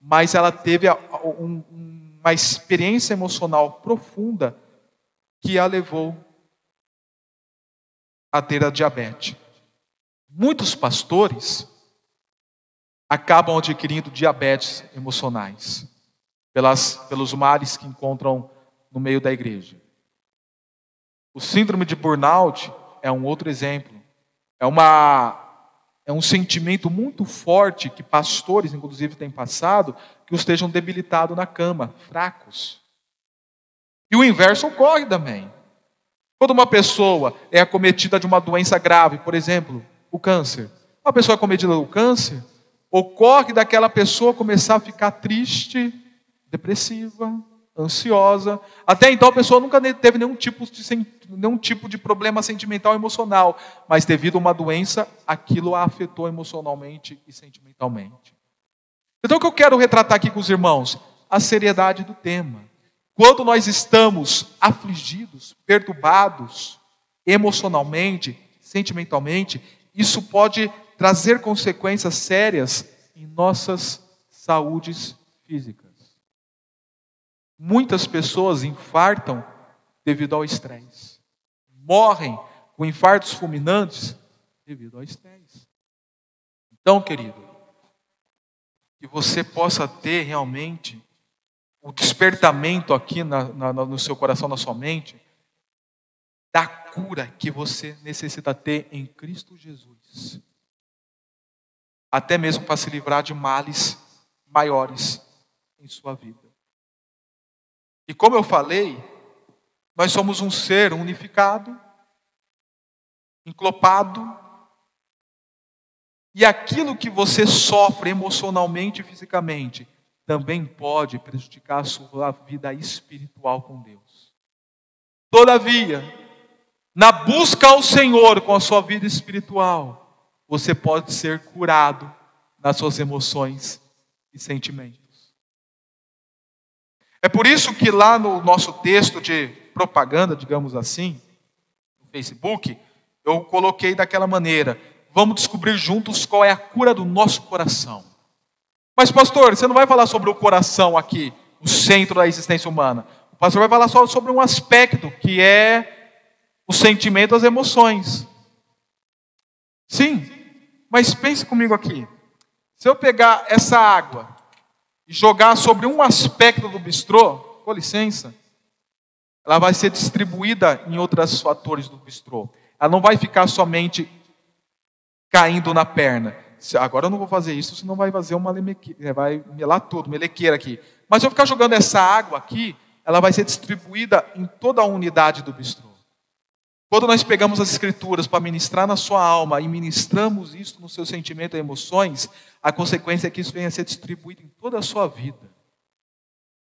mas ela teve uma experiência emocional profunda que a levou a ter a diabetes. Muitos pastores acabam adquirindo diabetes emocionais pelas, pelos males que encontram no meio da igreja. O síndrome de burnout é um outro exemplo É uma é um sentimento muito forte que pastores, inclusive, têm passado, que os estejam debilitados na cama, fracos. E o inverso ocorre também. Quando uma pessoa é acometida de uma doença grave, por exemplo, o câncer, uma pessoa acometida do câncer, ocorre daquela pessoa começar a ficar triste, depressiva, ansiosa. Até então a pessoa nunca teve nenhum tipo de, nenhum tipo de problema sentimental emocional, mas devido a uma doença, aquilo a afetou emocionalmente e sentimentalmente. Então o que eu quero retratar aqui com os irmãos? A seriedade do tema. Quando nós estamos afligidos, perturbados, emocionalmente, sentimentalmente, isso pode trazer consequências sérias em nossas saúdes físicas. Muitas pessoas infartam devido ao estresse. Morrem com infartos fulminantes devido ao estresse. Então, querido, que você possa ter realmente o despertamento aqui na, na, no seu coração, na sua mente, da cura que você necessita ter em Cristo Jesus até mesmo para se livrar de males maiores em sua vida. E como eu falei, nós somos um ser unificado, enclopado, e aquilo que você sofre emocionalmente e fisicamente também pode prejudicar a sua vida espiritual com Deus. Todavia, na busca ao Senhor com a sua vida espiritual, você pode ser curado nas suas emoções e sentimentos. É por isso que lá no nosso texto de propaganda, digamos assim, no Facebook, eu coloquei daquela maneira: vamos descobrir juntos qual é a cura do nosso coração. Mas, pastor, você não vai falar sobre o coração aqui, o centro da existência humana. O pastor vai falar só sobre um aspecto que é o sentimento, as emoções. Sim, mas pense comigo aqui. Se eu pegar essa água e jogar sobre um aspecto do bistrô, com licença, ela vai ser distribuída em outros fatores do bistrô. Ela não vai ficar somente caindo na perna. Agora eu não vou fazer isso, senão vai fazer uma lemequeira, vai melar tudo, melequeira aqui. Mas se eu ficar jogando essa água aqui, ela vai ser distribuída em toda a unidade do bistrô. Quando nós pegamos as escrituras para ministrar na sua alma e ministramos isso no seu sentimento e emoções, a consequência é que isso venha a ser distribuído em toda a sua vida.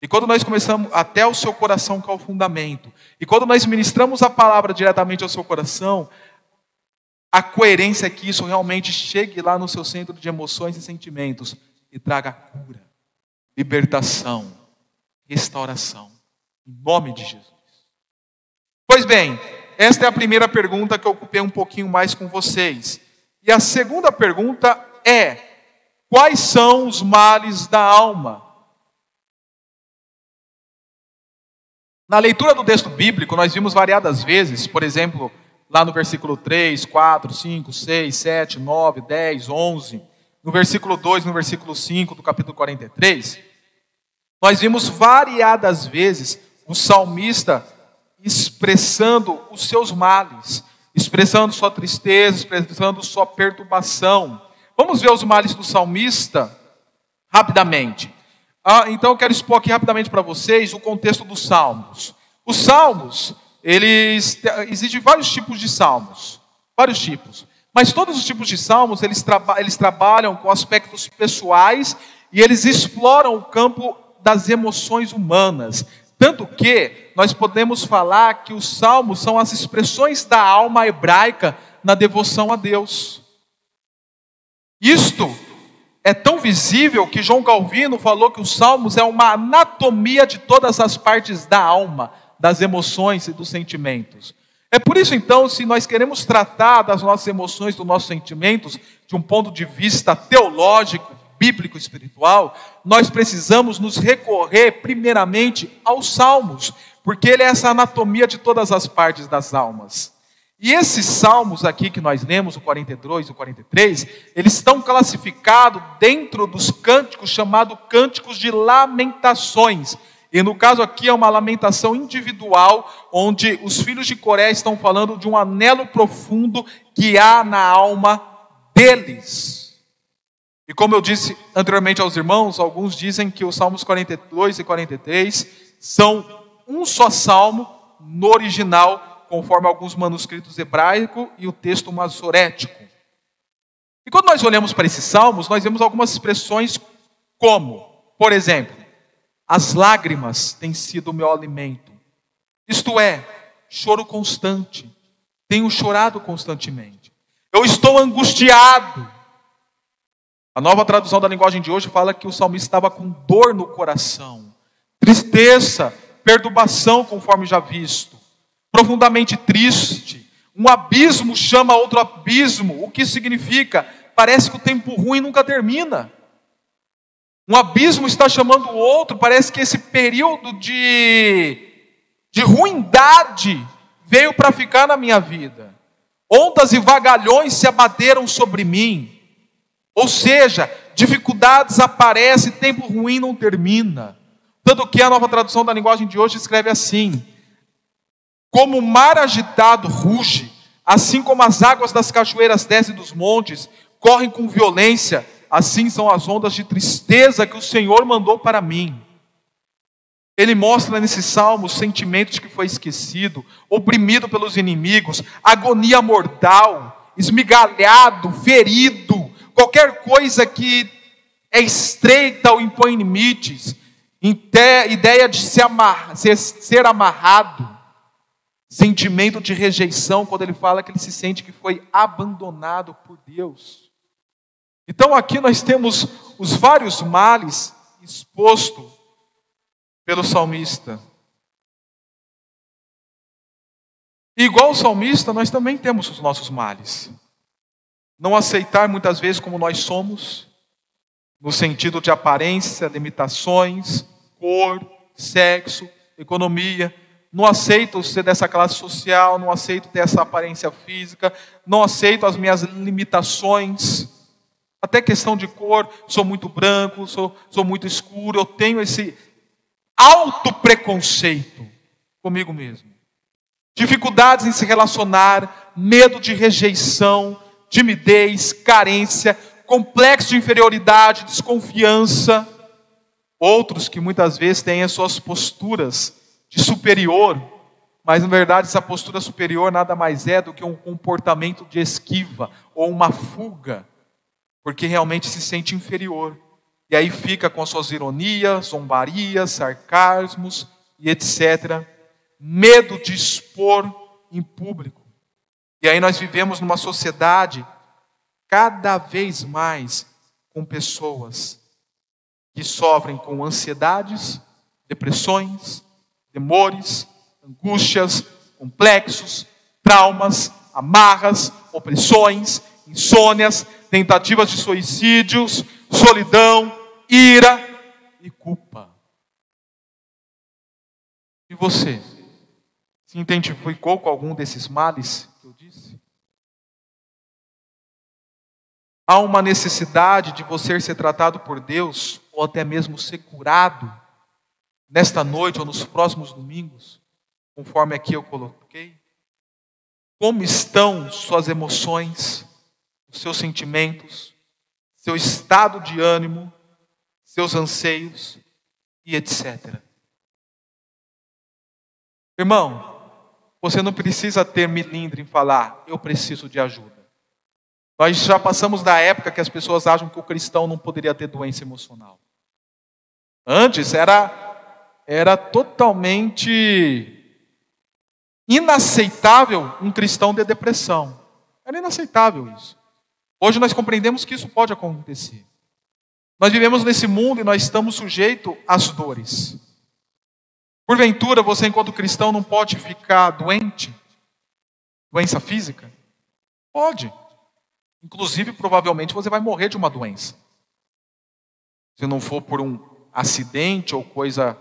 E quando nós começamos até o seu coração, que é o fundamento, e quando nós ministramos a palavra diretamente ao seu coração, a coerência é que isso realmente chegue lá no seu centro de emoções e sentimentos e traga cura, libertação, restauração, em nome de Jesus. Pois bem, esta é a primeira pergunta que eu ocupei um pouquinho mais com vocês. E a segunda pergunta é: quais são os males da alma? Na leitura do texto bíblico, nós vimos variadas vezes, por exemplo, lá no versículo 3, 4, 5, 6, 7, 9, 10, 11, no versículo 2, no versículo 5 do capítulo 43, nós vimos variadas vezes o salmista expressando os seus males, expressando sua tristeza, expressando sua perturbação. Vamos ver os males do salmista rapidamente. Ah, então eu quero expor aqui rapidamente para vocês o contexto dos salmos. Os salmos, eles existem vários tipos de salmos, vários tipos. Mas todos os tipos de salmos, eles, traba eles trabalham com aspectos pessoais e eles exploram o campo das emoções humanas. Tanto que nós podemos falar que os salmos são as expressões da alma hebraica na devoção a Deus. Isto é tão visível que João Calvino falou que os salmos é uma anatomia de todas as partes da alma, das emoções e dos sentimentos. É por isso então, se nós queremos tratar das nossas emoções, dos nossos sentimentos, de um ponto de vista teológico, bíblico espiritual, nós precisamos nos recorrer primeiramente aos salmos, porque ele é essa anatomia de todas as partes das almas. E esses salmos aqui que nós lemos, o 42 e o 43, eles estão classificados dentro dos cânticos chamados cânticos de lamentações. E no caso aqui é uma lamentação individual, onde os filhos de Coré estão falando de um anelo profundo que há na alma deles. E como eu disse anteriormente aos irmãos, alguns dizem que os Salmos 42 e 43 são um só salmo no original, conforme alguns manuscritos hebraicos e o texto masorético. E quando nós olhamos para esses salmos, nós vemos algumas expressões como, por exemplo, as lágrimas têm sido o meu alimento. Isto é, choro constante. Tenho chorado constantemente. Eu estou angustiado. A nova tradução da linguagem de hoje fala que o salmista estava com dor no coração, tristeza, perturbação, conforme já visto, profundamente triste. Um abismo chama outro abismo. O que significa? Parece que o tempo ruim nunca termina. Um abismo está chamando o outro, parece que esse período de, de ruindade veio para ficar na minha vida. Ondas e vagalhões se abateram sobre mim. Ou seja, dificuldades aparecem, tempo ruim não termina. Tanto que a nova tradução da linguagem de hoje escreve assim: Como o mar agitado ruge, assim como as águas das cachoeiras descem dos montes, correm com violência, assim são as ondas de tristeza que o Senhor mandou para mim. Ele mostra nesse salmo o sentimento de que foi esquecido, oprimido pelos inimigos, agonia mortal, esmigalhado, ferido, qualquer coisa que é estreita ou impõe limites, ideia de se ser, amarrado, sentimento de rejeição, quando ele fala que ele se sente que foi abandonado por Deus. Então aqui nós temos os vários males expostos pelo salmista. Igual o salmista, nós também temos os nossos males. Não aceitar muitas vezes como nós somos, no sentido de aparência, limitações, cor, sexo, economia. Não aceito ser dessa classe social, não aceito ter essa aparência física, não aceito as minhas limitações. Até questão de cor, sou muito branco, sou, sou muito escuro, eu tenho esse alto preconceito comigo mesmo. Dificuldades em se relacionar, medo de rejeição, timidez, carência, complexo de inferioridade, desconfiança. Outros que muitas vezes têm as suas posturas de superior, mas na verdade essa postura superior nada mais é do que um comportamento de esquiva ou uma fuga porque realmente se sente inferior. E aí fica com as suas ironias, zombarias, sarcasmos e etc. Medo de expor em público. E aí nós vivemos numa sociedade cada vez mais com pessoas que sofrem com ansiedades, depressões, temores, angústias, complexos, traumas, amarras, opressões, insônias, tentativas de suicídios, solidão, ira e culpa. E você? Se identificou com algum desses males Há uma necessidade de você ser tratado por Deus, ou até mesmo ser curado, nesta noite ou nos próximos domingos, conforme aqui eu coloquei? Como estão suas emoções? os seus sentimentos, seu estado de ânimo, seus anseios e etc. Irmão, você não precisa ter milindre em falar, eu preciso de ajuda. Nós já passamos da época que as pessoas acham que o cristão não poderia ter doença emocional. Antes era era totalmente inaceitável um cristão ter depressão. Era inaceitável isso. Hoje nós compreendemos que isso pode acontecer. Nós vivemos nesse mundo e nós estamos sujeitos às dores. Porventura, você, enquanto cristão, não pode ficar doente? Doença física? Pode. Inclusive, provavelmente, você vai morrer de uma doença. Se não for por um acidente ou coisa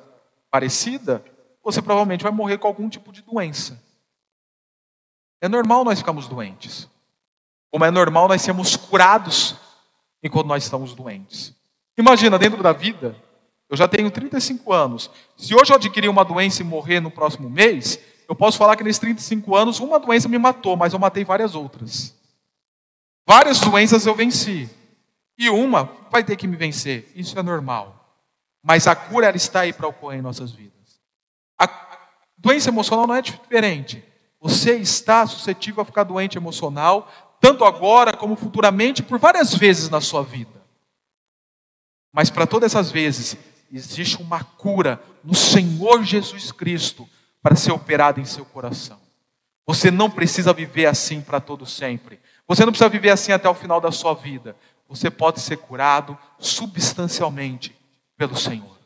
parecida, você provavelmente vai morrer com algum tipo de doença. É normal nós ficarmos doentes. Como é normal nós sermos curados enquanto nós estamos doentes. Imagina, dentro da vida, eu já tenho 35 anos. Se hoje eu adquirir uma doença e morrer no próximo mês, eu posso falar que nesses 35 anos uma doença me matou, mas eu matei várias outras. Várias doenças eu venci. E uma vai ter que me vencer. Isso é normal. Mas a cura ela está aí para ocorrer em nossas vidas. A doença emocional não é diferente. Você está suscetível a ficar doente emocional, tanto agora como futuramente, por várias vezes na sua vida. Mas para todas essas vezes, existe uma cura no Senhor Jesus Cristo para ser operada em seu coração. Você não precisa viver assim para todo sempre. Você não precisa viver assim até o final da sua vida. Você pode ser curado substancialmente pelo Senhor.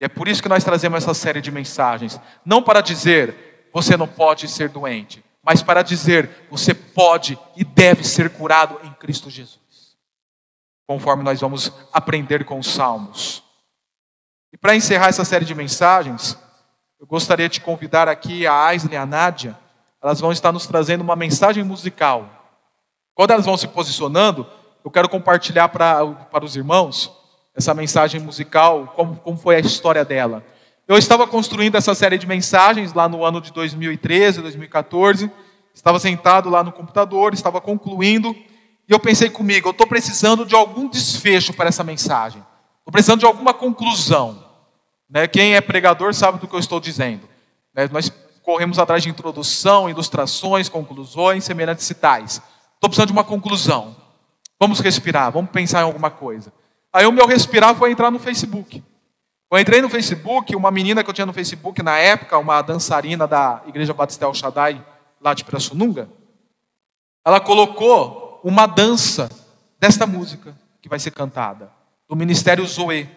E é por isso que nós trazemos essa série de mensagens, não para dizer você não pode ser doente, mas para dizer você pode e deve ser curado em Cristo Jesus. Conforme nós vamos aprender com os salmos. E para encerrar essa série de mensagens, eu gostaria de convidar aqui a Aisley e a Nádia. Elas vão estar nos trazendo uma mensagem musical. Quando elas vão se posicionando, eu quero compartilhar para, para os irmãos essa mensagem musical, como, como foi a história dela. Eu estava construindo essa série de mensagens lá no ano de 2013, 2014. Estava sentado lá no computador, estava concluindo, e eu pensei comigo: eu estou precisando de algum desfecho para essa mensagem. Estou precisando de alguma conclusão. Né? Quem é pregador sabe do que eu estou dizendo. Né? Nós corremos atrás de introdução, ilustrações, conclusões, semelhantes e tais. Estou precisando de uma conclusão. Vamos respirar, vamos pensar em alguma coisa. Aí o meu respirar foi entrar no Facebook. Eu entrei no Facebook, uma menina que eu tinha no Facebook na época, uma dançarina da Igreja Batista El Shaddai, lá de Pirassununga, ela colocou uma dança desta música que vai ser cantada, do Ministério Zoe.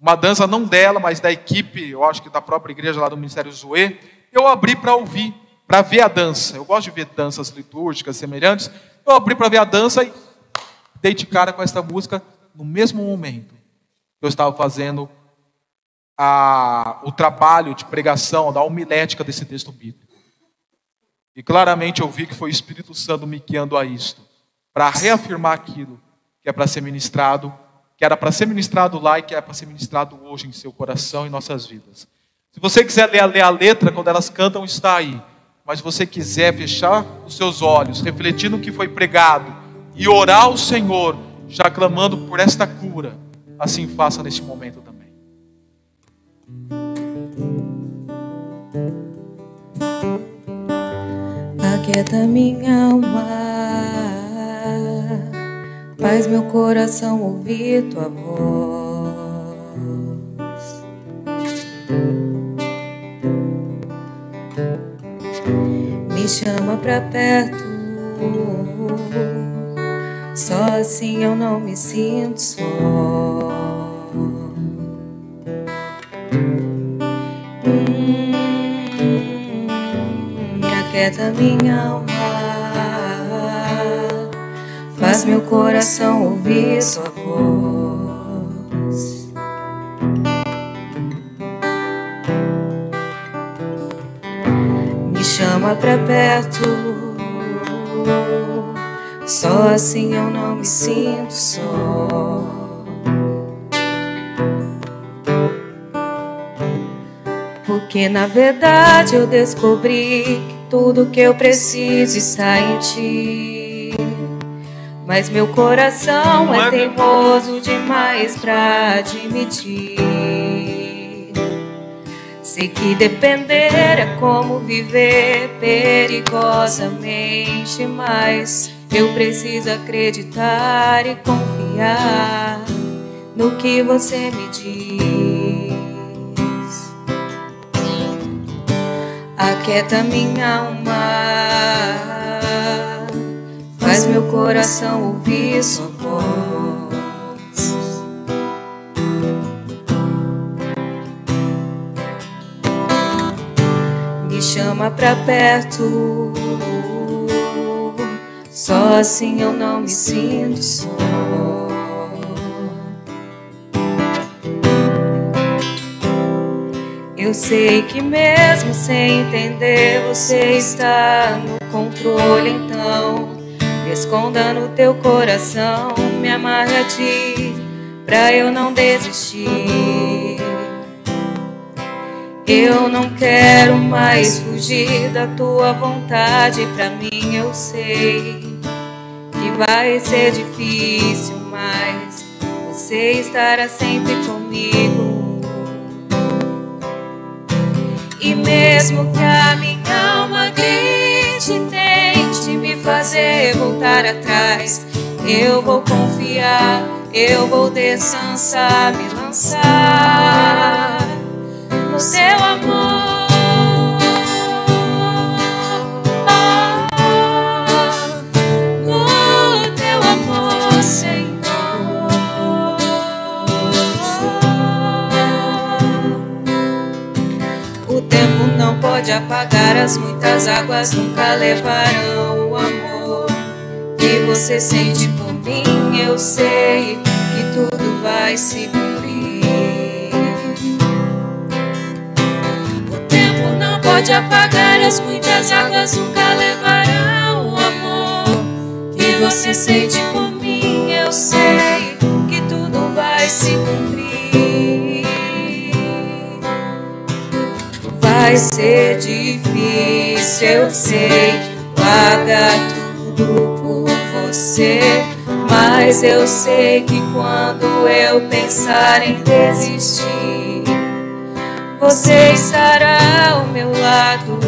Uma dança não dela, mas da equipe, eu acho que da própria igreja lá do Ministério Zoe. Eu abri para ouvir, para ver a dança. Eu gosto de ver danças litúrgicas semelhantes. Eu abri para ver a dança e dei de cara com esta música no mesmo momento eu estava fazendo a, o trabalho de pregação, da homilética desse texto bíblico. E claramente eu vi que foi o Espírito Santo me guiando a isto, para reafirmar aquilo que é para ser ministrado, que era para ser ministrado lá e que é para ser ministrado hoje em seu coração e nossas vidas. Se você quiser ler, ler a letra, quando elas cantam, está aí. Mas se você quiser fechar os seus olhos, refletir no que foi pregado e orar ao Senhor, já clamando por esta cura, assim faça neste momento também. Aquieta minha alma, faz meu coração ouvir tua voz. Me chama pra perto, só assim eu não me sinto só. aquieta minha alma, faz meu coração ouvir sua voz. Chama pra perto, só assim eu não me sinto só. Porque na verdade eu descobri tudo que eu preciso está em ti. Mas meu coração é teimoso demais pra admitir. Sei que depender é como viver perigosamente, mas eu preciso acreditar e confiar no que você me diz. aquieta minha alma, faz meu coração ouvir sua voz. Chama pra perto, só assim eu não me sinto só. Eu sei que mesmo sem entender, você está no controle. Então, me esconda no teu coração, me amarre a ti, pra eu não desistir. Eu não quero mais fugir da tua vontade, pra mim eu sei vai ser difícil, mas você estará sempre comigo. E mesmo que a minha alma grite, tente me fazer voltar atrás, eu vou confiar, eu vou descansar, me lançar no seu amor. pode apagar as muitas águas, nunca levarão o amor que você sente por mim. Eu sei que tudo vai se. Pode apagar as muitas águas, nunca levarão o amor que você sente por mim. Eu sei que tudo vai se cumprir. vai ser difícil, eu sei. Pagar tudo por você. Mas eu sei que quando eu pensar em desistir, você estará ao meu lado,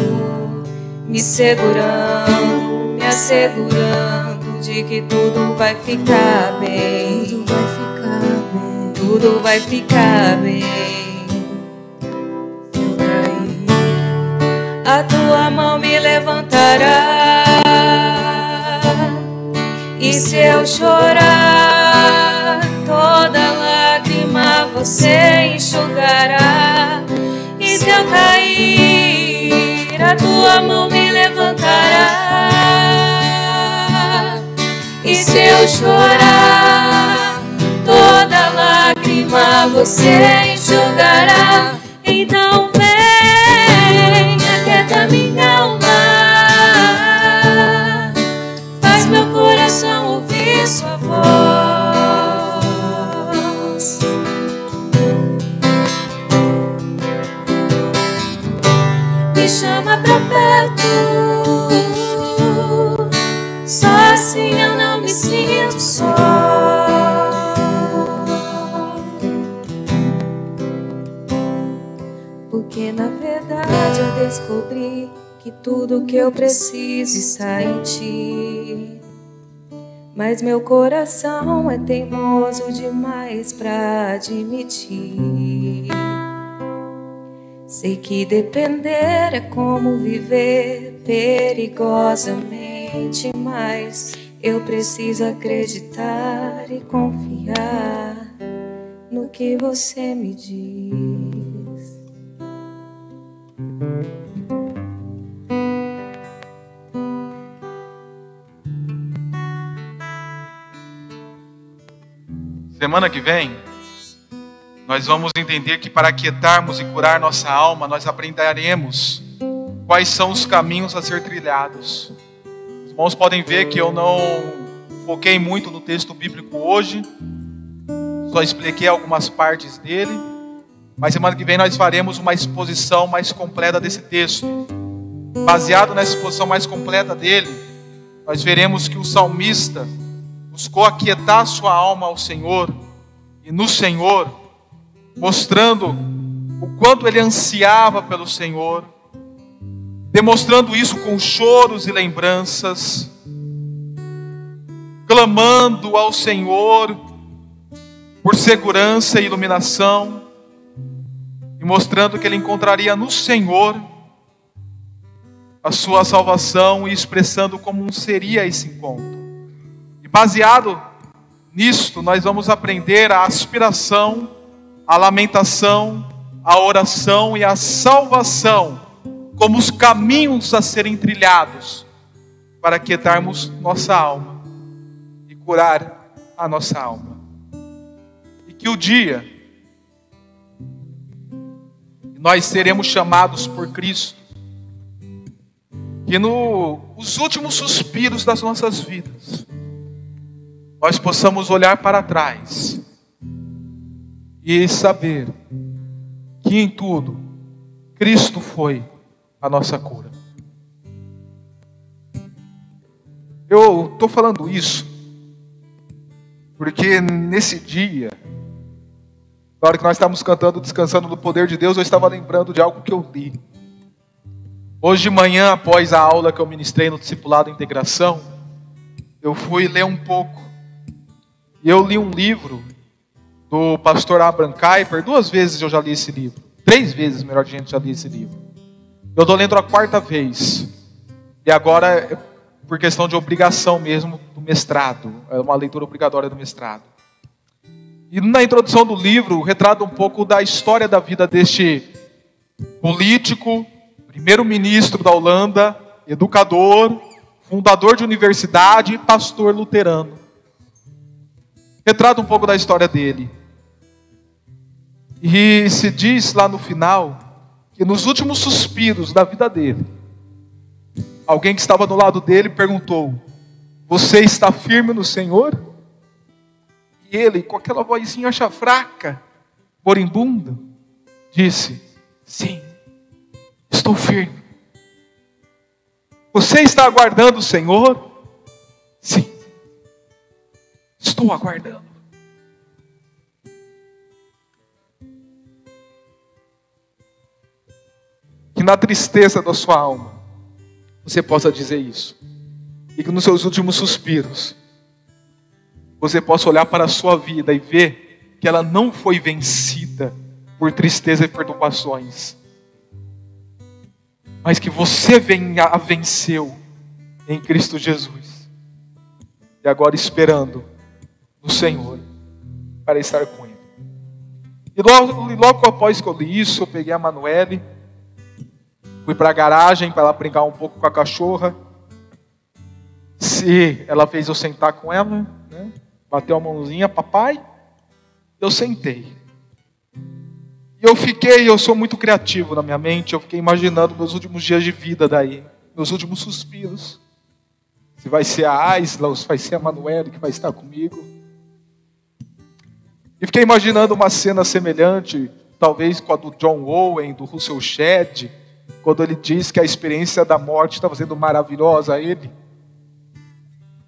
me segurando, me assegurando de que tudo vai ficar bem. Tudo vai ficar bem. Tudo vai ficar bem. a tua mão me levantará. E se eu chorar, toda lágrima você enxugará. Se eu cair, a tua mão me levantará. E se eu chorar, toda lágrima você enxugará. Então aquieta minha alma. Faz meu coração ouvir sua voz. Chama pra perto. Só assim eu não me sinto só. Porque na verdade eu descobri que tudo que eu preciso está em ti. Mas meu coração é teimoso demais para admitir. Sei que depender é como viver perigosamente, mas eu preciso acreditar e confiar no que você me diz. Semana que vem, nós vamos entender que para aquietarmos e curar nossa alma, nós aprenderemos quais são os caminhos a ser trilhados. Os irmãos podem ver que eu não foquei muito no texto bíblico hoje, só expliquei algumas partes dele, mas semana que vem nós faremos uma exposição mais completa desse texto. Baseado nessa exposição mais completa dele, nós veremos que o salmista buscou aquietar sua alma ao Senhor e no Senhor, mostrando o quanto ele ansiava pelo Senhor, demonstrando isso com choros e lembranças, clamando ao Senhor por segurança e iluminação, e mostrando que ele encontraria no Senhor a sua salvação e expressando como seria esse encontro. Baseado nisto, nós vamos aprender a aspiração, a lamentação, a oração e a salvação como os caminhos a serem trilhados para quietarmos nossa alma e curar a nossa alma. E que o dia nós seremos chamados por Cristo, que nos últimos suspiros das nossas vidas, nós possamos olhar para trás e saber que em tudo Cristo foi a nossa cura. Eu estou falando isso Porque nesse dia, na hora que nós estávamos cantando, descansando no poder de Deus, eu estava lembrando de algo que eu li. Hoje de manhã, após a aula que eu ministrei no Discipulado Integração, eu fui ler um pouco. E eu li um livro do pastor Abraham Kuyper. Duas vezes eu já li esse livro. Três vezes, melhor gente, já li esse livro. Eu estou lendo a quarta vez. E agora, por questão de obrigação mesmo do mestrado. É uma leitura obrigatória do mestrado. E na introdução do livro, retrata um pouco da história da vida deste político, primeiro-ministro da Holanda, educador, fundador de universidade e pastor luterano. Retrata um pouco da história dele. E se diz lá no final que nos últimos suspiros da vida dele, alguém que estava do lado dele perguntou: Você está firme no Senhor? E ele, com aquela vozinha fraca, moribunda, disse: Sim, estou firme. Você está aguardando o Senhor? Estou aguardando. Que na tristeza da sua alma você possa dizer isso. E que nos seus últimos suspiros você possa olhar para a sua vida e ver que ela não foi vencida por tristeza e perturbações mas que você venha a venceu em Cristo Jesus. E agora esperando no Senhor para estar com Ele. E logo, logo após que eu li isso, eu peguei a Manuele, fui para a garagem para ela brincar um pouco com a cachorra. Se ela fez eu sentar com ela, né? bateu a mãozinha, papai, eu sentei eu fiquei, eu sou muito criativo na minha mente, eu fiquei imaginando meus últimos dias de vida daí, meus últimos suspiros. Se vai ser a Aisla ou se vai ser a Manuela que vai estar comigo. E fiquei imaginando uma cena semelhante, talvez com a do John Owen, do Russell Shedd, quando ele diz que a experiência da morte estava sendo maravilhosa a ele.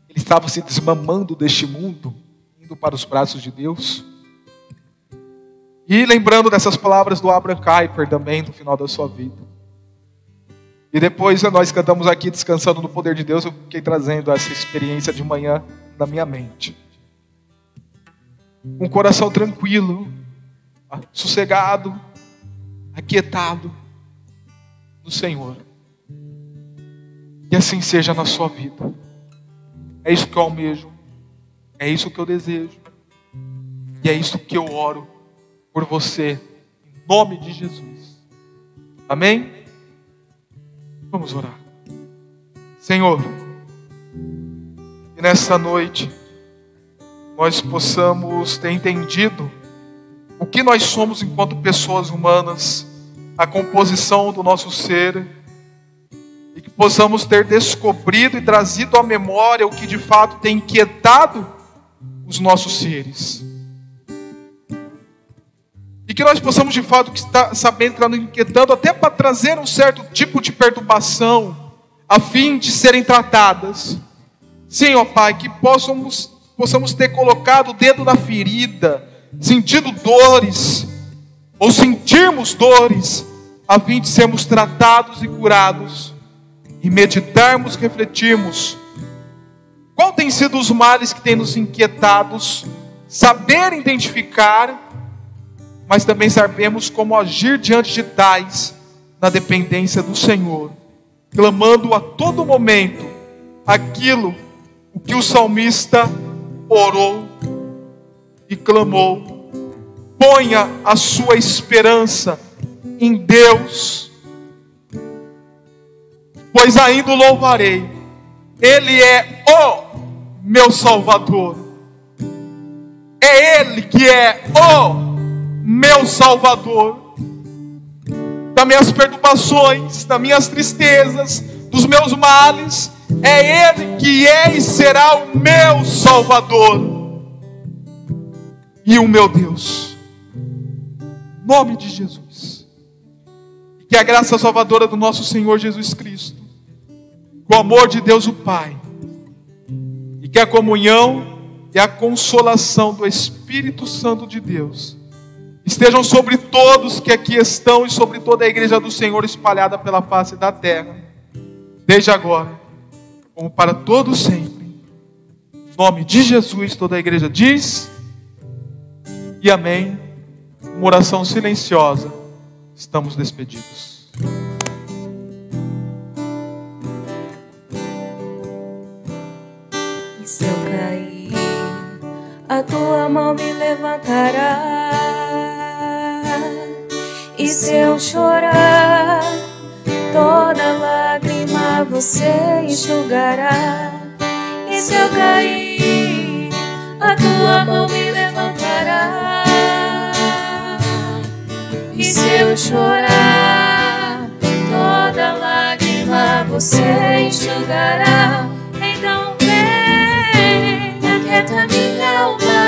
Ele estava se desmamando deste mundo, indo para os braços de Deus. E lembrando dessas palavras do Abraham Kuyper também no final da sua vida. E depois nós cantamos aqui descansando no poder de Deus, eu fiquei trazendo essa experiência de manhã na minha mente. Um coração tranquilo, sossegado, aquietado no Senhor. E assim seja na sua vida. É isso que eu almejo, é isso que eu desejo, e é isso que eu oro por você, em nome de Jesus. Amém? Vamos orar. Senhor, que nessa noite nós possamos ter entendido o que nós somos enquanto pessoas humanas, a composição do nosso ser, e que possamos ter descobrido e trazido à memória o que de fato tem inquietado os nossos seres. E que nós possamos de fato estar sabendo, estar inquietando, até para trazer um certo tipo de perturbação, a fim de serem tratadas. Sim, ó Pai, que possamos, possamos ter colocado o dedo na ferida, sentido dores, ou sentirmos dores, a fim de sermos tratados e curados, e meditarmos, refletirmos. Qual tem sido os males que têm nos inquietados? Saber identificar mas também sabemos como agir diante de tais na dependência do Senhor, clamando a todo momento aquilo o que o salmista orou e clamou. Ponha a sua esperança em Deus, pois ainda o louvarei. Ele é o meu Salvador. É Ele que é o meu Salvador, das minhas perturbações, das minhas tristezas, dos meus males, é Ele que é e será o meu Salvador e o meu Deus. Em nome de Jesus. Que a graça salvadora do nosso Senhor Jesus Cristo, o amor de Deus o Pai, e que a comunhão e a consolação do Espírito Santo de Deus estejam sobre todos que aqui estão e sobre toda a igreja do Senhor espalhada pela face da terra, desde agora, como para todos sempre. Em nome de Jesus, toda a igreja diz e amém. Uma oração silenciosa. Estamos despedidos. E se eu cair, a tua mão me levantará. E se eu chorar, toda lágrima você enxugará, e se eu cair, a tua mão me levantará. E se eu chorar, toda lágrima você enxugará. Então vem, aquieta é minha alma.